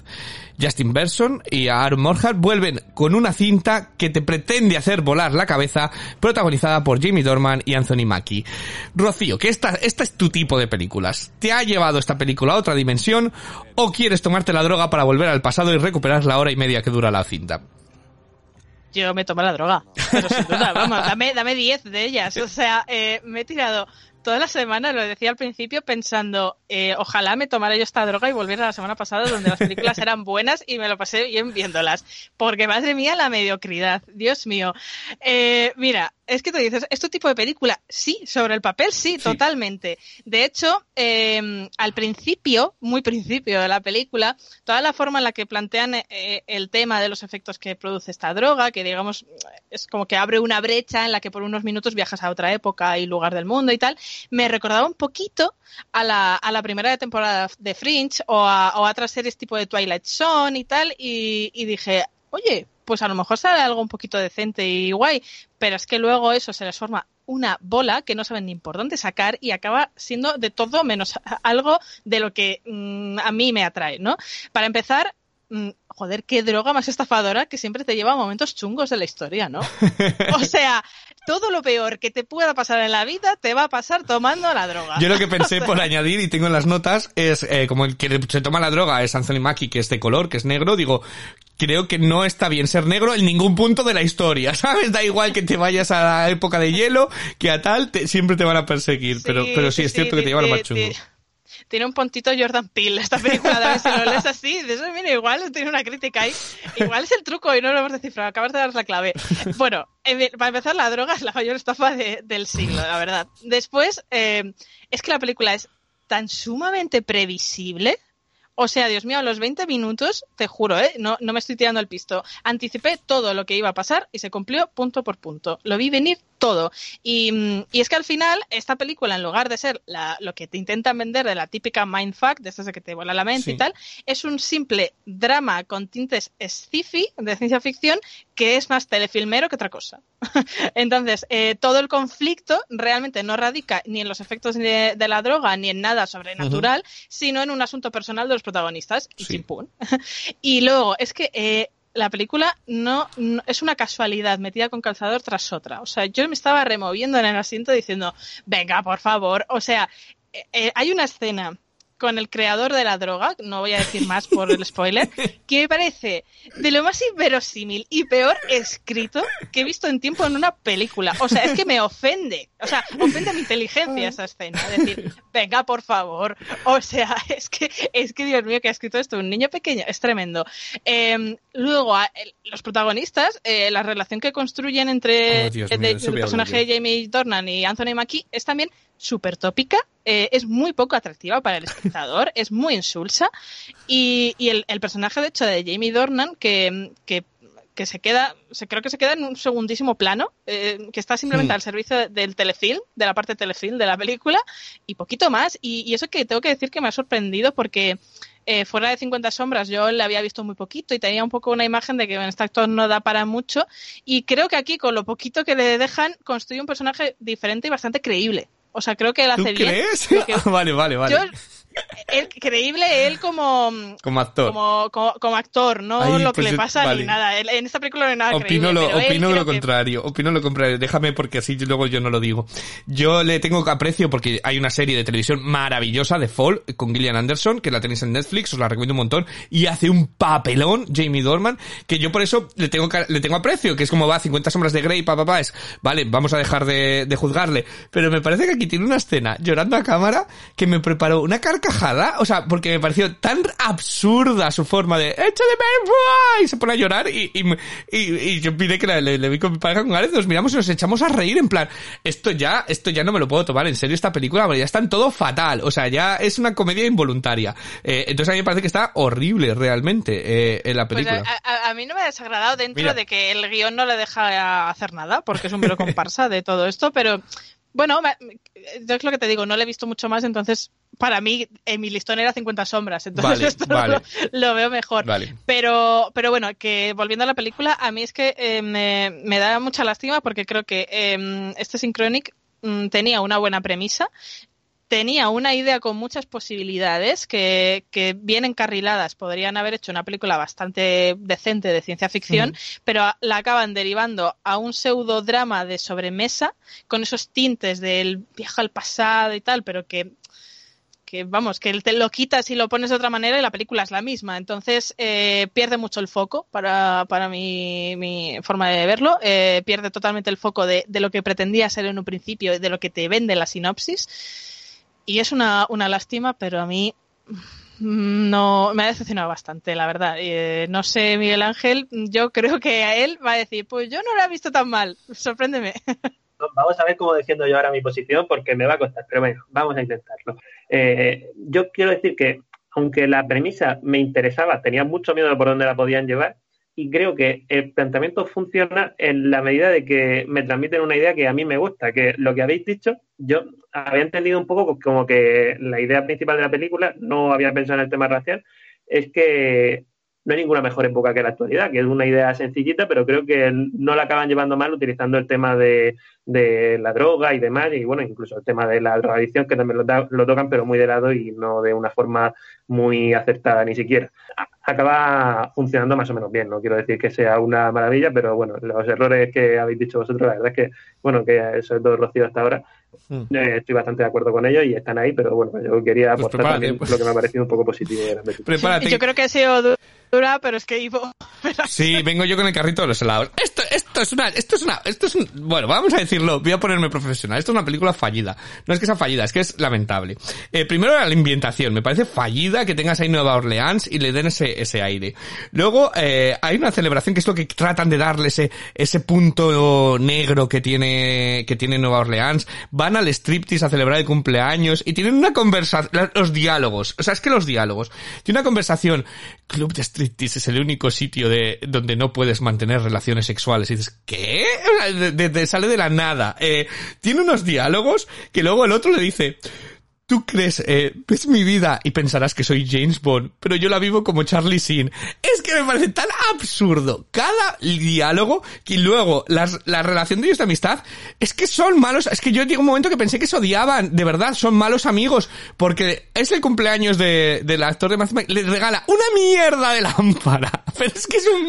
Justin Berson y Aaron Morhart vuelven con una cinta que te pretende hacer volar la cabeza, protagonizada por Jamie Dorman y Anthony Mackie. Rocío, que esta, esta es tu tipo de películas. ¿Te ha llevado esta película a otra dimensión o quieres tomarte la droga para volver al pasado y recuperar la hora y media que dura la cinta? Yo me tomo la droga, pero sin duda, vamos, dame, dame 10 de ellas. O sea, eh, me he tirado toda la semana, lo decía al principio, pensando, eh, ojalá me tomara yo esta droga y volviera a la semana pasada donde las películas eran buenas y me lo pasé bien viéndolas. Porque madre mía, la mediocridad, Dios mío. Eh, mira, es que tú dices, ¿este tipo de película? Sí, sobre el papel sí, totalmente. De hecho, eh, al principio, muy principio de la película, toda la forma en la que plantean eh, el tema de los efectos que produce esta droga, que digamos es como que abre una brecha en la que por unos minutos viajas a otra época y lugar del mundo y tal, me recordaba un poquito a la, a la primera temporada de Fringe o a, o a otras series tipo de Twilight Zone y tal, y, y dije, oye, pues a lo mejor sale algo un poquito decente y guay, pero es que luego eso se les forma una bola que no saben ni por dónde sacar y acaba siendo de todo menos algo de lo que mm, a mí me atrae, ¿no? Para empezar, mm, joder, qué droga más estafadora que siempre te lleva a momentos chungos de la historia, ¿no? O sea, todo lo peor que te pueda pasar en la vida te va a pasar tomando la droga. Yo lo que pensé por añadir y tengo en las notas es eh, como el que se toma la droga es Anthony Mackie que es de color, que es negro, digo, creo que no está bien ser negro en ningún punto de la historia, ¿sabes? Da igual que te vayas a la época de hielo, que a tal, te- siempre te van a perseguir, pero, pero sí, es cierto que te lleva lo más chungo. ti- Tiene un puntito Jordan Peele esta película, también si lo lees así, dices, mira, igual tiene una crítica ahí, igual es el truco y no lo hemos descifrado, acabas de dar la clave. Bueno, eh, para empezar, la droga es la mayor estafa de- del siglo, la verdad. Después, eh, es que la película es tan sumamente previsible, o sea, Dios mío, a los 20 minutos, te juro, ¿eh? no, no me estoy tirando el pisto. Anticipé todo lo que iba a pasar y se cumplió punto por punto. Lo vi venir todo. Y, mm, y es que al final, esta película, en lugar de ser la- lo que te intentan vender de la típica mindfuck, de esas de que te vuela la mente Sí. y tal, es un simple drama con tintes sci-fi, de ciencia ficción, que es más telefilmero que otra cosa. Entonces, eh, todo el conflicto realmente no radica ni en los efectos de, de la droga ni en nada sobrenatural, sino en un asunto personal de los protagonistas y chimpún. y luego, es que eh, la película no, no- es una casualidad metida con calzador tras otra. O sea, yo me estaba removiendo en el asiento diciendo, venga, por favor. O sea, eh, eh, hay una escena con el creador de la droga, no voy a decir más por el spoiler, que me parece de lo más inverosímil y peor escrito que he visto en tiempo en una película. O sea, es que me ofende. O sea, ofende mi inteligencia esa escena. Es decir, venga, por favor. O sea, es que, es que Dios mío, que ha escrito esto un niño pequeño. Es tremendo. Eh, luego, a- el- los protagonistas, eh, la relación que construyen entre Oh, Dios eh, mío, el a personaje de Jamie Dornan y Anthony Mackie es también súper tópica, eh, es muy poco atractiva para el espectador, es muy insulsa y, y el, el personaje de hecho de Jamie Dornan que, que, que se queda, se, creo que se queda en un segundísimo plano, eh, que está simplemente Hmm. al servicio del telefilm, de la parte telefilm de la película y poquito más y, y eso que tengo que decir que me ha sorprendido porque eh, fuera de 50 sombras yo le había visto muy poquito y tenía un poco una imagen de que este actor no da para mucho y creo que aquí con lo poquito que le dejan construye un personaje diferente y bastante creíble. O sea, creo que él ¿Tú hace bien. crees? que- vale, vale, vale. Yo, él- creíble él como, Como actor. como, como, como actor, no lo que pues le yo- pasa vale. ni nada. Él- En esta película no hay nada Opino creíble, lo, pero opino lo que- contrario, opino lo contrario. Déjame porque así luego yo no lo digo. Yo le tengo aprecio porque hay una serie de televisión maravillosa de Fall con Gillian Anderson, que la tenéis en Netflix, os la recomiendo un montón, y hace un papelón Jamie Dorman, que yo por eso le tengo le tengo aprecio, que es como va 50 sombras de Grey, papá, pa, es, vale, vamos a dejar de, de juzgarle, pero me parece que aquí tiene una escena llorando a cámara que me preparó una carcajada, o sea, porque me pareció tan absurda su forma de, échale ¡buah! y se pone a llorar y, y, me- y, y yo pide que la- le, le vi con mi pareja con Gareth, nos miramos y nos echamos a reír en plan, esto ya, esto ya no me lo puedo tomar en serio esta película, ya está en todo fatal, o sea, ya es una comedia involuntaria. Eh, entonces a mí me parece que está horrible realmente eh, en la Pues película. a, a- a mí no me ha desagradado dentro Mira. de que el guion no le deja hacer nada, porque es un mero comparsa de todo esto, pero bueno, es lo que te digo, no le he visto mucho más, entonces para mí en mi listón era 50 sombras, entonces Vale, esto vale. lo, lo veo mejor. Vale. Pero, pero bueno, que volviendo a la película, a mí es que eh, me, me da mucha lástima porque creo que eh, este Synchronic mm, tenía una buena premisa, tenía una idea con muchas posibilidades que, que bien encarriladas podrían haber hecho una película bastante decente de ciencia ficción, pero la acaban derivando a un pseudodrama de sobremesa con esos tintes del viaje al pasado y tal, pero que que vamos, que te lo quitas y lo pones de otra manera y la película es la misma. Entonces eh, pierde mucho el foco para, para mi, mi forma de verlo. Eh, pierde totalmente el foco de, de lo que pretendía ser en un principio, de lo que te vende la sinopsis. Y es una, una lástima, pero a mí mm, no me ha decepcionado bastante, la verdad. Eh, no sé, Miguel Ángel, yo creo que a él va a decir, pues yo no lo he visto tan mal, sorpréndeme. Vamos a ver cómo defiendo yo ahora mi posición porque me va a costar, pero bueno, vamos a intentarlo. Eh, yo quiero decir que, aunque la premisa me interesaba, tenía mucho miedo de por dónde la podían llevar y creo que el planteamiento funciona en la medida de que me transmiten una idea que a mí me gusta, que lo que habéis dicho, yo había entendido un poco como que la idea principal de la película, no había pensado en el tema racial, es que no hay ninguna mejor época que la actualidad, que es una idea sencillita, pero creo que no la acaban llevando mal utilizando el tema de, de la droga y demás, y bueno, incluso el tema de la drogadicción, que también lo, da- lo tocan, pero muy de lado y no de una forma muy acertada ni siquiera. Acaba funcionando más o menos bien, no quiero decir que sea una maravilla, pero bueno, los errores que habéis dicho vosotros, la verdad es que, bueno, que sobre todo Rocío hasta ahora, eh, estoy bastante de acuerdo con ellos y están ahí, pero bueno, yo quería Pues aportar también pues. lo que me ha parecido un poco positivo. Prepárate. Yo creo que ha sido pero es que Ivo... Sí, vengo yo con el carrito de los helados. Esto, esto es una, esto es una, esto es un, bueno, vamos a decirlo, voy a ponerme profesional. Esto es una película fallida. No es que sea fallida, es que es lamentable. Eh, primero la ambientación, me parece fallida que tengas ahí Nueva Orleans y le den ese, ese aire. Luego, eh, hay una celebración que es lo que tratan de darle ese, ese punto negro que tiene, que tiene Nueva Orleans. Van al striptease a celebrar el cumpleaños y tienen una conversación, los diálogos. O sea, es que los diálogos. Tiene una conversación, Club de Es el único sitio de, donde no puedes mantener relaciones sexuales. Y dices, ¿qué? O sale de la nada. Eh, tiene unos diálogos que luego el otro le dice, Tú crees, eh, ves mi vida y pensarás que soy James Bond, pero yo la vivo como Charlie Sheen. Es que me parece tan absurdo cada diálogo que luego las, la relación de ellos de amistad es que son malos. Es que yo llegó un momento que pensé que se odiaban, de verdad, son malos amigos, porque es el cumpleaños de, del actor de Mc- le regala una mierda de lámpara. Pero es que es un,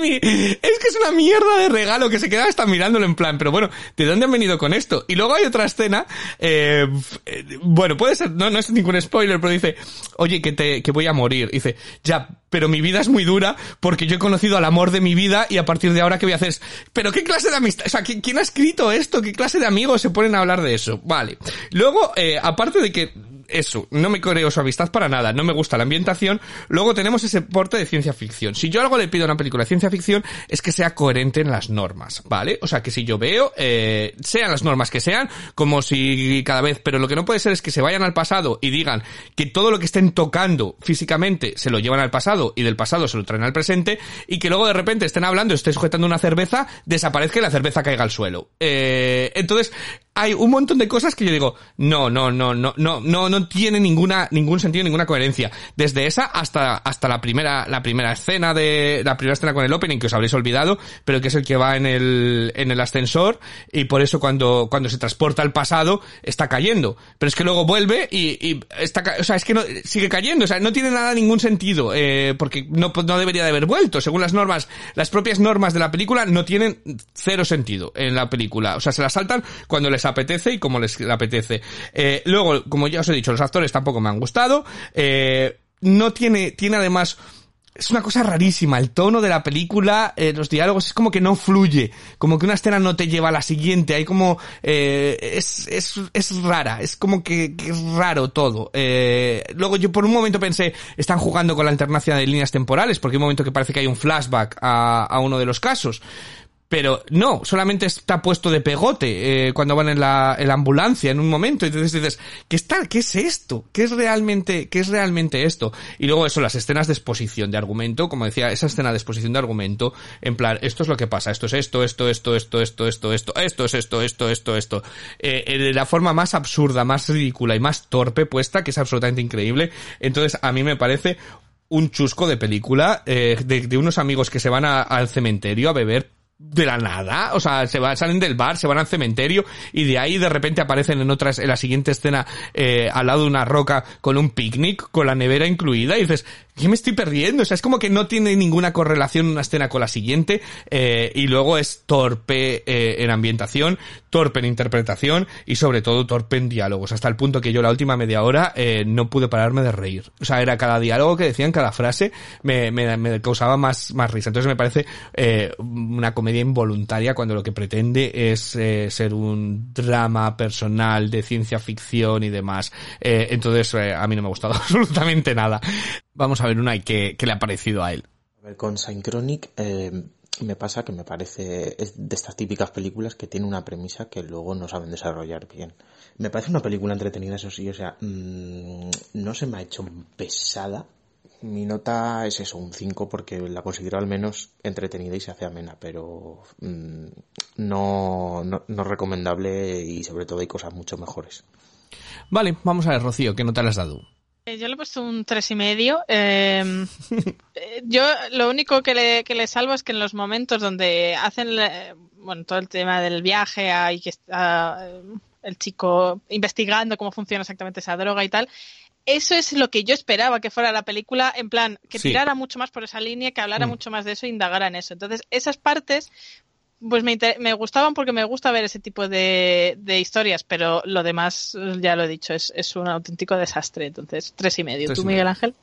una mierda de regalo que se queda hasta mirándolo en plan, pero bueno, ¿de dónde han venido con esto? Y luego hay otra escena, eh, eh, bueno, puede ser, no es ningún spoiler, pero dice, oye, que te, que voy a morir. Dice, ya, pero mi vida es muy dura porque yo he conocido al amor de mi vida y a partir de ahora, ¿qué voy a hacer? Pero ¿qué clase de amistad? O sea, ¿qui- ¿quién ha escrito esto? ¿Qué clase de amigos se ponen a hablar de eso? Vale. Luego, eh, aparte de que eso, no me creo su amistad para nada, no me gusta la ambientación, luego tenemos ese porte de ciencia ficción. Si yo algo le pido a una película de ciencia ficción es que sea coherente en las normas, ¿vale? O sea, que si yo veo, eh, sean las normas que sean, como si cada vez, pero lo que no puede ser es que se vayan al pasado y digan que todo lo que estén tocando físicamente se lo llevan al pasado y del pasado se lo traen al presente y que luego de repente estén hablando, estén sujetando una cerveza, desaparezca y la cerveza caiga al suelo. Eh, entonces, hay un montón de cosas que yo digo, no, no, no, no, no, no, no tiene ninguna, ningún sentido, ninguna coherencia. Desde esa hasta, hasta la primera, la primera escena de, la primera escena con el opening que os habréis olvidado, pero que es el que va en el, en el ascensor y por eso cuando, cuando se transporta al pasado está cayendo. Pero es que luego vuelve y, y está, o sea, es que no, sigue cayendo, o sea, no tiene nada, ningún sentido, eh, porque no, no debería de haber vuelto. Según las normas, las propias normas de la película no tienen cero sentido en la película. O sea, se la saltan cuando les apetece y como les apetece. Eh, luego, como ya os he dicho, los actores tampoco me han gustado. Eh, no tiene, tiene además, es una cosa rarísima. El tono de la película, eh, los diálogos, es como que no fluye. Como que una escena no te lleva a la siguiente. Hay como, eh, es, es, es rara. Es como que, que es raro todo. Eh, luego yo por un momento pensé, están jugando con la alternancia de líneas temporales, porque hay un momento que parece que hay un flashback a, a uno de los casos. Pero no, solamente está puesto de pegote eh, cuando van en la, en la ambulancia en un momento. Y entonces dices, ¿qué está? ¿Qué es esto? ¿Qué es realmente, qué es realmente esto? Y luego eso, las escenas de exposición de argumento, como decía, esa escena de exposición de argumento, en plan, esto es lo que pasa, esto es esto, esto, esto, esto, esto, esto, esto, esto es esto, esto, esto, esto. Eh, eh, de la forma más absurda, más ridícula y más torpe puesta, que es absolutamente increíble. Entonces, a mí me parece un chusco de película eh, de, unos amigos que se van al cementerio a beber de la nada, o sea, se van, salen del bar, se van al cementerio y de ahí de repente aparecen en otras, en la siguiente escena eh, al lado de una roca con un picnic, con la nevera incluida y dices, ¿qué me estoy perdiendo? O sea, es como que no tiene ninguna correlación una escena con la siguiente eh, y luego es torpe eh, en ambientación, torpe en interpretación y sobre todo torpe en diálogos, hasta el punto que yo la última media hora eh, no pude pararme de reír. O sea, era cada diálogo que decían, cada frase me, me, me causaba más, más risa. Entonces me parece eh, una comedia involuntaria cuando lo que pretende es eh, ser un drama personal de ciencia ficción y demás. Eh, entonces eh, a mí no me ha gustado absolutamente nada. Vamos a ver una y qué, le ha parecido a él. A ver, con Synchronic me pasa que me parece de estas típicas películas que tiene una premisa que luego no saben desarrollar bien. Me parece una película entretenida, eso sí, o sea, mmm, no se me ha hecho pesada. Mi nota es eso, un 5, porque la considero al menos entretenida y se hace amena, pero mmm, no, no, no recomendable y sobre todo hay cosas mucho mejores. Vale, vamos a ver, Rocío, ¿qué nota le has dado? Eh, Yo le he puesto un tres y medio. Eh, eh, yo lo único que le, que le salvo es que en los momentos donde hacen bueno todo el tema del viaje hay que está eh, el chico investigando cómo funciona exactamente esa droga y tal. Eso es lo que yo esperaba que fuera la película, en plan, que Sí. tirara mucho más por esa línea, que hablara Mm. mucho más de eso e indagara en eso. Entonces, esas partes, pues me, inter- me gustaban porque me gusta ver ese tipo de, de historias, pero lo demás, ya lo he dicho, es, es un auténtico desastre. Entonces, tres y medio. Tres ¿Tú, y Miguel medio. Ángel?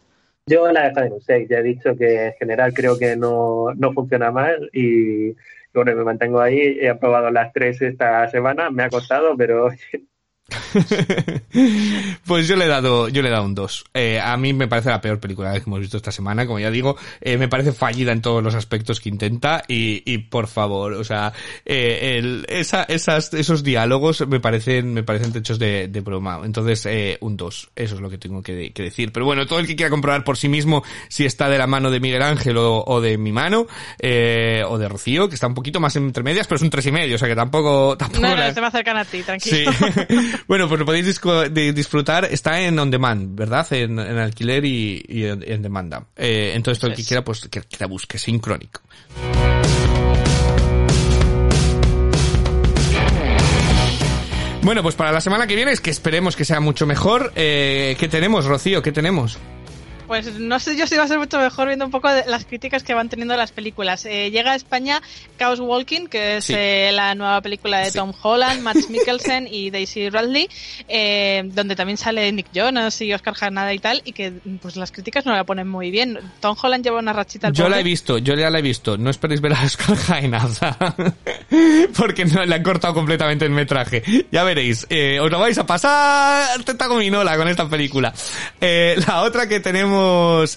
Yo la dejo en un 6. Ya he dicho que en general creo que no, no funciona mal y y bueno, me mantengo ahí. He aprobado las tres esta semana. Me ha costado, pero Pues yo le he dado, yo le he dado un 2. Eh, a mí me parece la peor película que hemos visto esta semana, como ya digo, eh, me parece fallida en todos los aspectos que intenta y, y por favor, o sea, eh, el- esa, esas, esos diálogos me parecen, me parecen techos de, de broma. Entonces, eh, un 2. Eso es lo que tengo que, que decir. Pero bueno, todo el que quiera comprobar por sí mismo si está de la mano de Miguel Ángel o, o de mi mano, eh, o de Rocío, que está un poquito más entre medias, pero es un tres y medio, o sea que tampoco, tampoco No, no, la- este me acercan a ti, tranquilo. Sí. bueno, pues lo podéis disco- de- disfrutar. Está en on demand, ¿verdad? En, en alquiler y, y en, en demanda. Eh, entonces, todo el que quiera, pues que, que la busque, sincrónico. Bueno, pues para la semana que viene es que esperemos que sea mucho mejor. Eh, ¿Qué tenemos, Rocío? ¿Qué tenemos? Pues no sé yo si va a ser mucho mejor viendo un poco de las críticas que van teniendo las películas. Eh, llega a España Chaos Walking, que es Sí. eh, la nueva película de Sí. Tom Holland, Matt Mikkelsen y Daisy Ridley, eh, donde también sale Nick Jonas y Oscar Jarnada y tal, y que pues las críticas no la ponen muy bien. Tom Holland lleva una rachita al Yo la he visto, yo ya la he visto. No esperéis ver a Oscar Jaenada. Porque no le han cortado completamente el metraje. Ya veréis. eh, os lo vais a pasar teta gominola con esta película. La otra que tenemos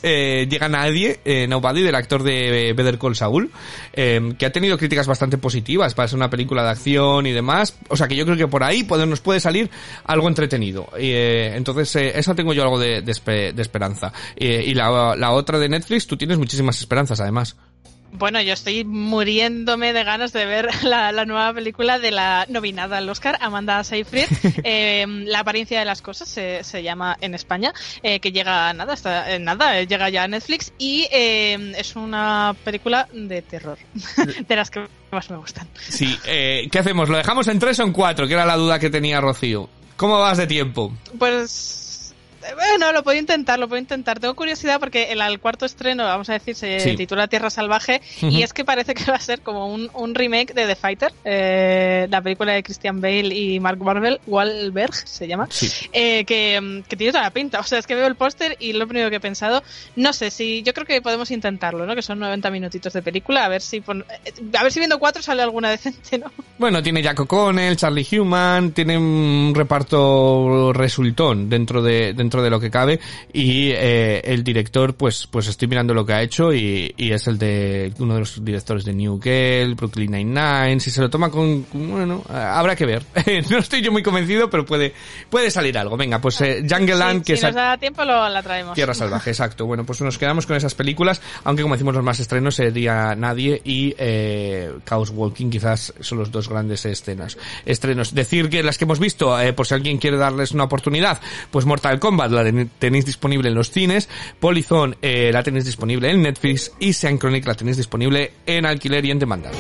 eh, Llega Nadie, eh, Nobody, del actor de Better Call Saul, eh, que ha tenido críticas bastante positivas para ser una película de acción y demás. O sea que yo creo que por ahí puede- nos puede salir algo entretenido. Eh, entonces, eh, esa tengo yo algo de, de espe- de esperanza. Eh, y la, la otra de Netflix, tú tienes muchísimas esperanzas además. Bueno, yo estoy muriéndome de ganas de ver la, la nueva película de la nominada al Oscar, Amanda Seyfried. Eh, la apariencia de las cosas se, se llama en España, eh, que llega nada, hasta eh, nada, eh, llega ya a Netflix y eh, es una película de terror, de las que más me gustan. Sí, eh, ¿qué hacemos? ¿Lo dejamos en tres o en cuatro? Que era la duda que tenía Rocío. ¿Cómo vas de tiempo? Pues bueno, lo puedo intentar, lo puedo intentar. Tengo curiosidad porque el, el cuarto estreno, vamos a decir, se Sí. titula Tierra Salvaje y es que parece que va a ser como un, un remake de The Fighter, eh, la película de Christian Bale y Mark Wahlberg, Wahlberg se llama, Sí. eh, que, que tiene toda la pinta. O sea, es que veo el póster y lo primero que he pensado, no sé si, yo creo que podemos intentarlo, ¿no? Que son 90 minutitos de película, a ver si, pon- eh, a ver si viendo cuatro sale alguna decente, ¿no? Bueno, tiene Jack O'Connell, Charlie Human, tiene un reparto resultón dentro de dentro de lo que cabe y eh, el director, pues pues estoy mirando lo que ha hecho y, y es el de uno de los directores de New Girl, Brooklyn Nine-Nine, si se lo toma con, con- bueno, eh, habrá que ver. no estoy yo muy convencido, pero puede puede salir algo. Venga, pues eh, Jungle Land, si que si nos da tiempo lo, la traemos. Tierra Salvaje, exacto. Bueno, pues nos quedamos con esas películas, aunque como decimos los más estrenos sería Nadie y eh, Chaos Walking, quizás son los dos grandes escenas. Estrenos. Decir que las que hemos visto, eh, por si alguien quiere darles una oportunidad, pues Mortal Kombat la ten- tenéis disponible en los cines, Polyzone eh, la tenéis disponible en Netflix y Sean Chronic la tenéis disponible en alquiler y en demanda.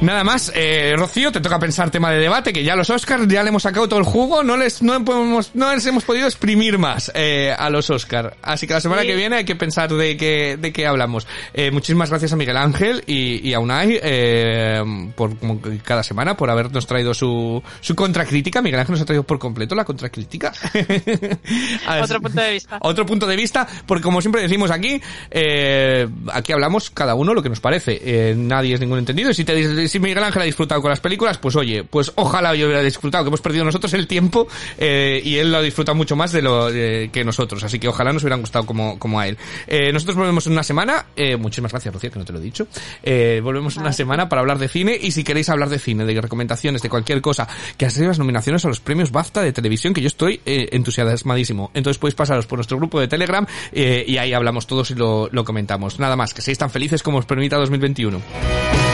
Nada más, eh, Rocío, te toca pensar tema de debate, que ya los Oscars ya le hemos sacado todo el jugo, no les, no podemos, no les hemos podido exprimir más eh, a los Oscars. Así que la semana Sí. que viene hay que pensar de qué, de qué hablamos. Eh, muchísimas gracias a Miguel Ángel y, y a Unai, eh, por como cada semana, por habernos traído su, su contracrítica. Miguel Ángel nos ha traído por completo la contracrítica. Otro punto de vista. otro punto de vista, porque como siempre decimos aquí, eh, aquí hablamos cada uno lo que nos parece. Eh, nadie es ningún entendido. Y si, te, si Miguel Ángel ha disfrutado con las películas, pues oye, pues ojalá yo hubiera disfrutado, que hemos perdido nosotros el tiempo eh, y él lo ha disfrutado mucho más de lo eh, que nosotros. Así que ojalá nos hubieran gustado como, como a él. Eh, nosotros volvemos en una semana. Eh, muchísimas gracias, Rocío, que no te lo he dicho. Eh, volvemos en una semana para hablar de cine y si queréis hablar de cine, de recomendaciones, de cualquier cosa, que ha sido las nominaciones a los premios BAFTA de televisión, que yo estoy eh, entusiasmadísimo. Entonces podéis pasaros por nuestro grupo de Telegram eh, y ahí hablamos todos y lo, lo comentamos. Nada más, que seáis tan felices como os permita 2021.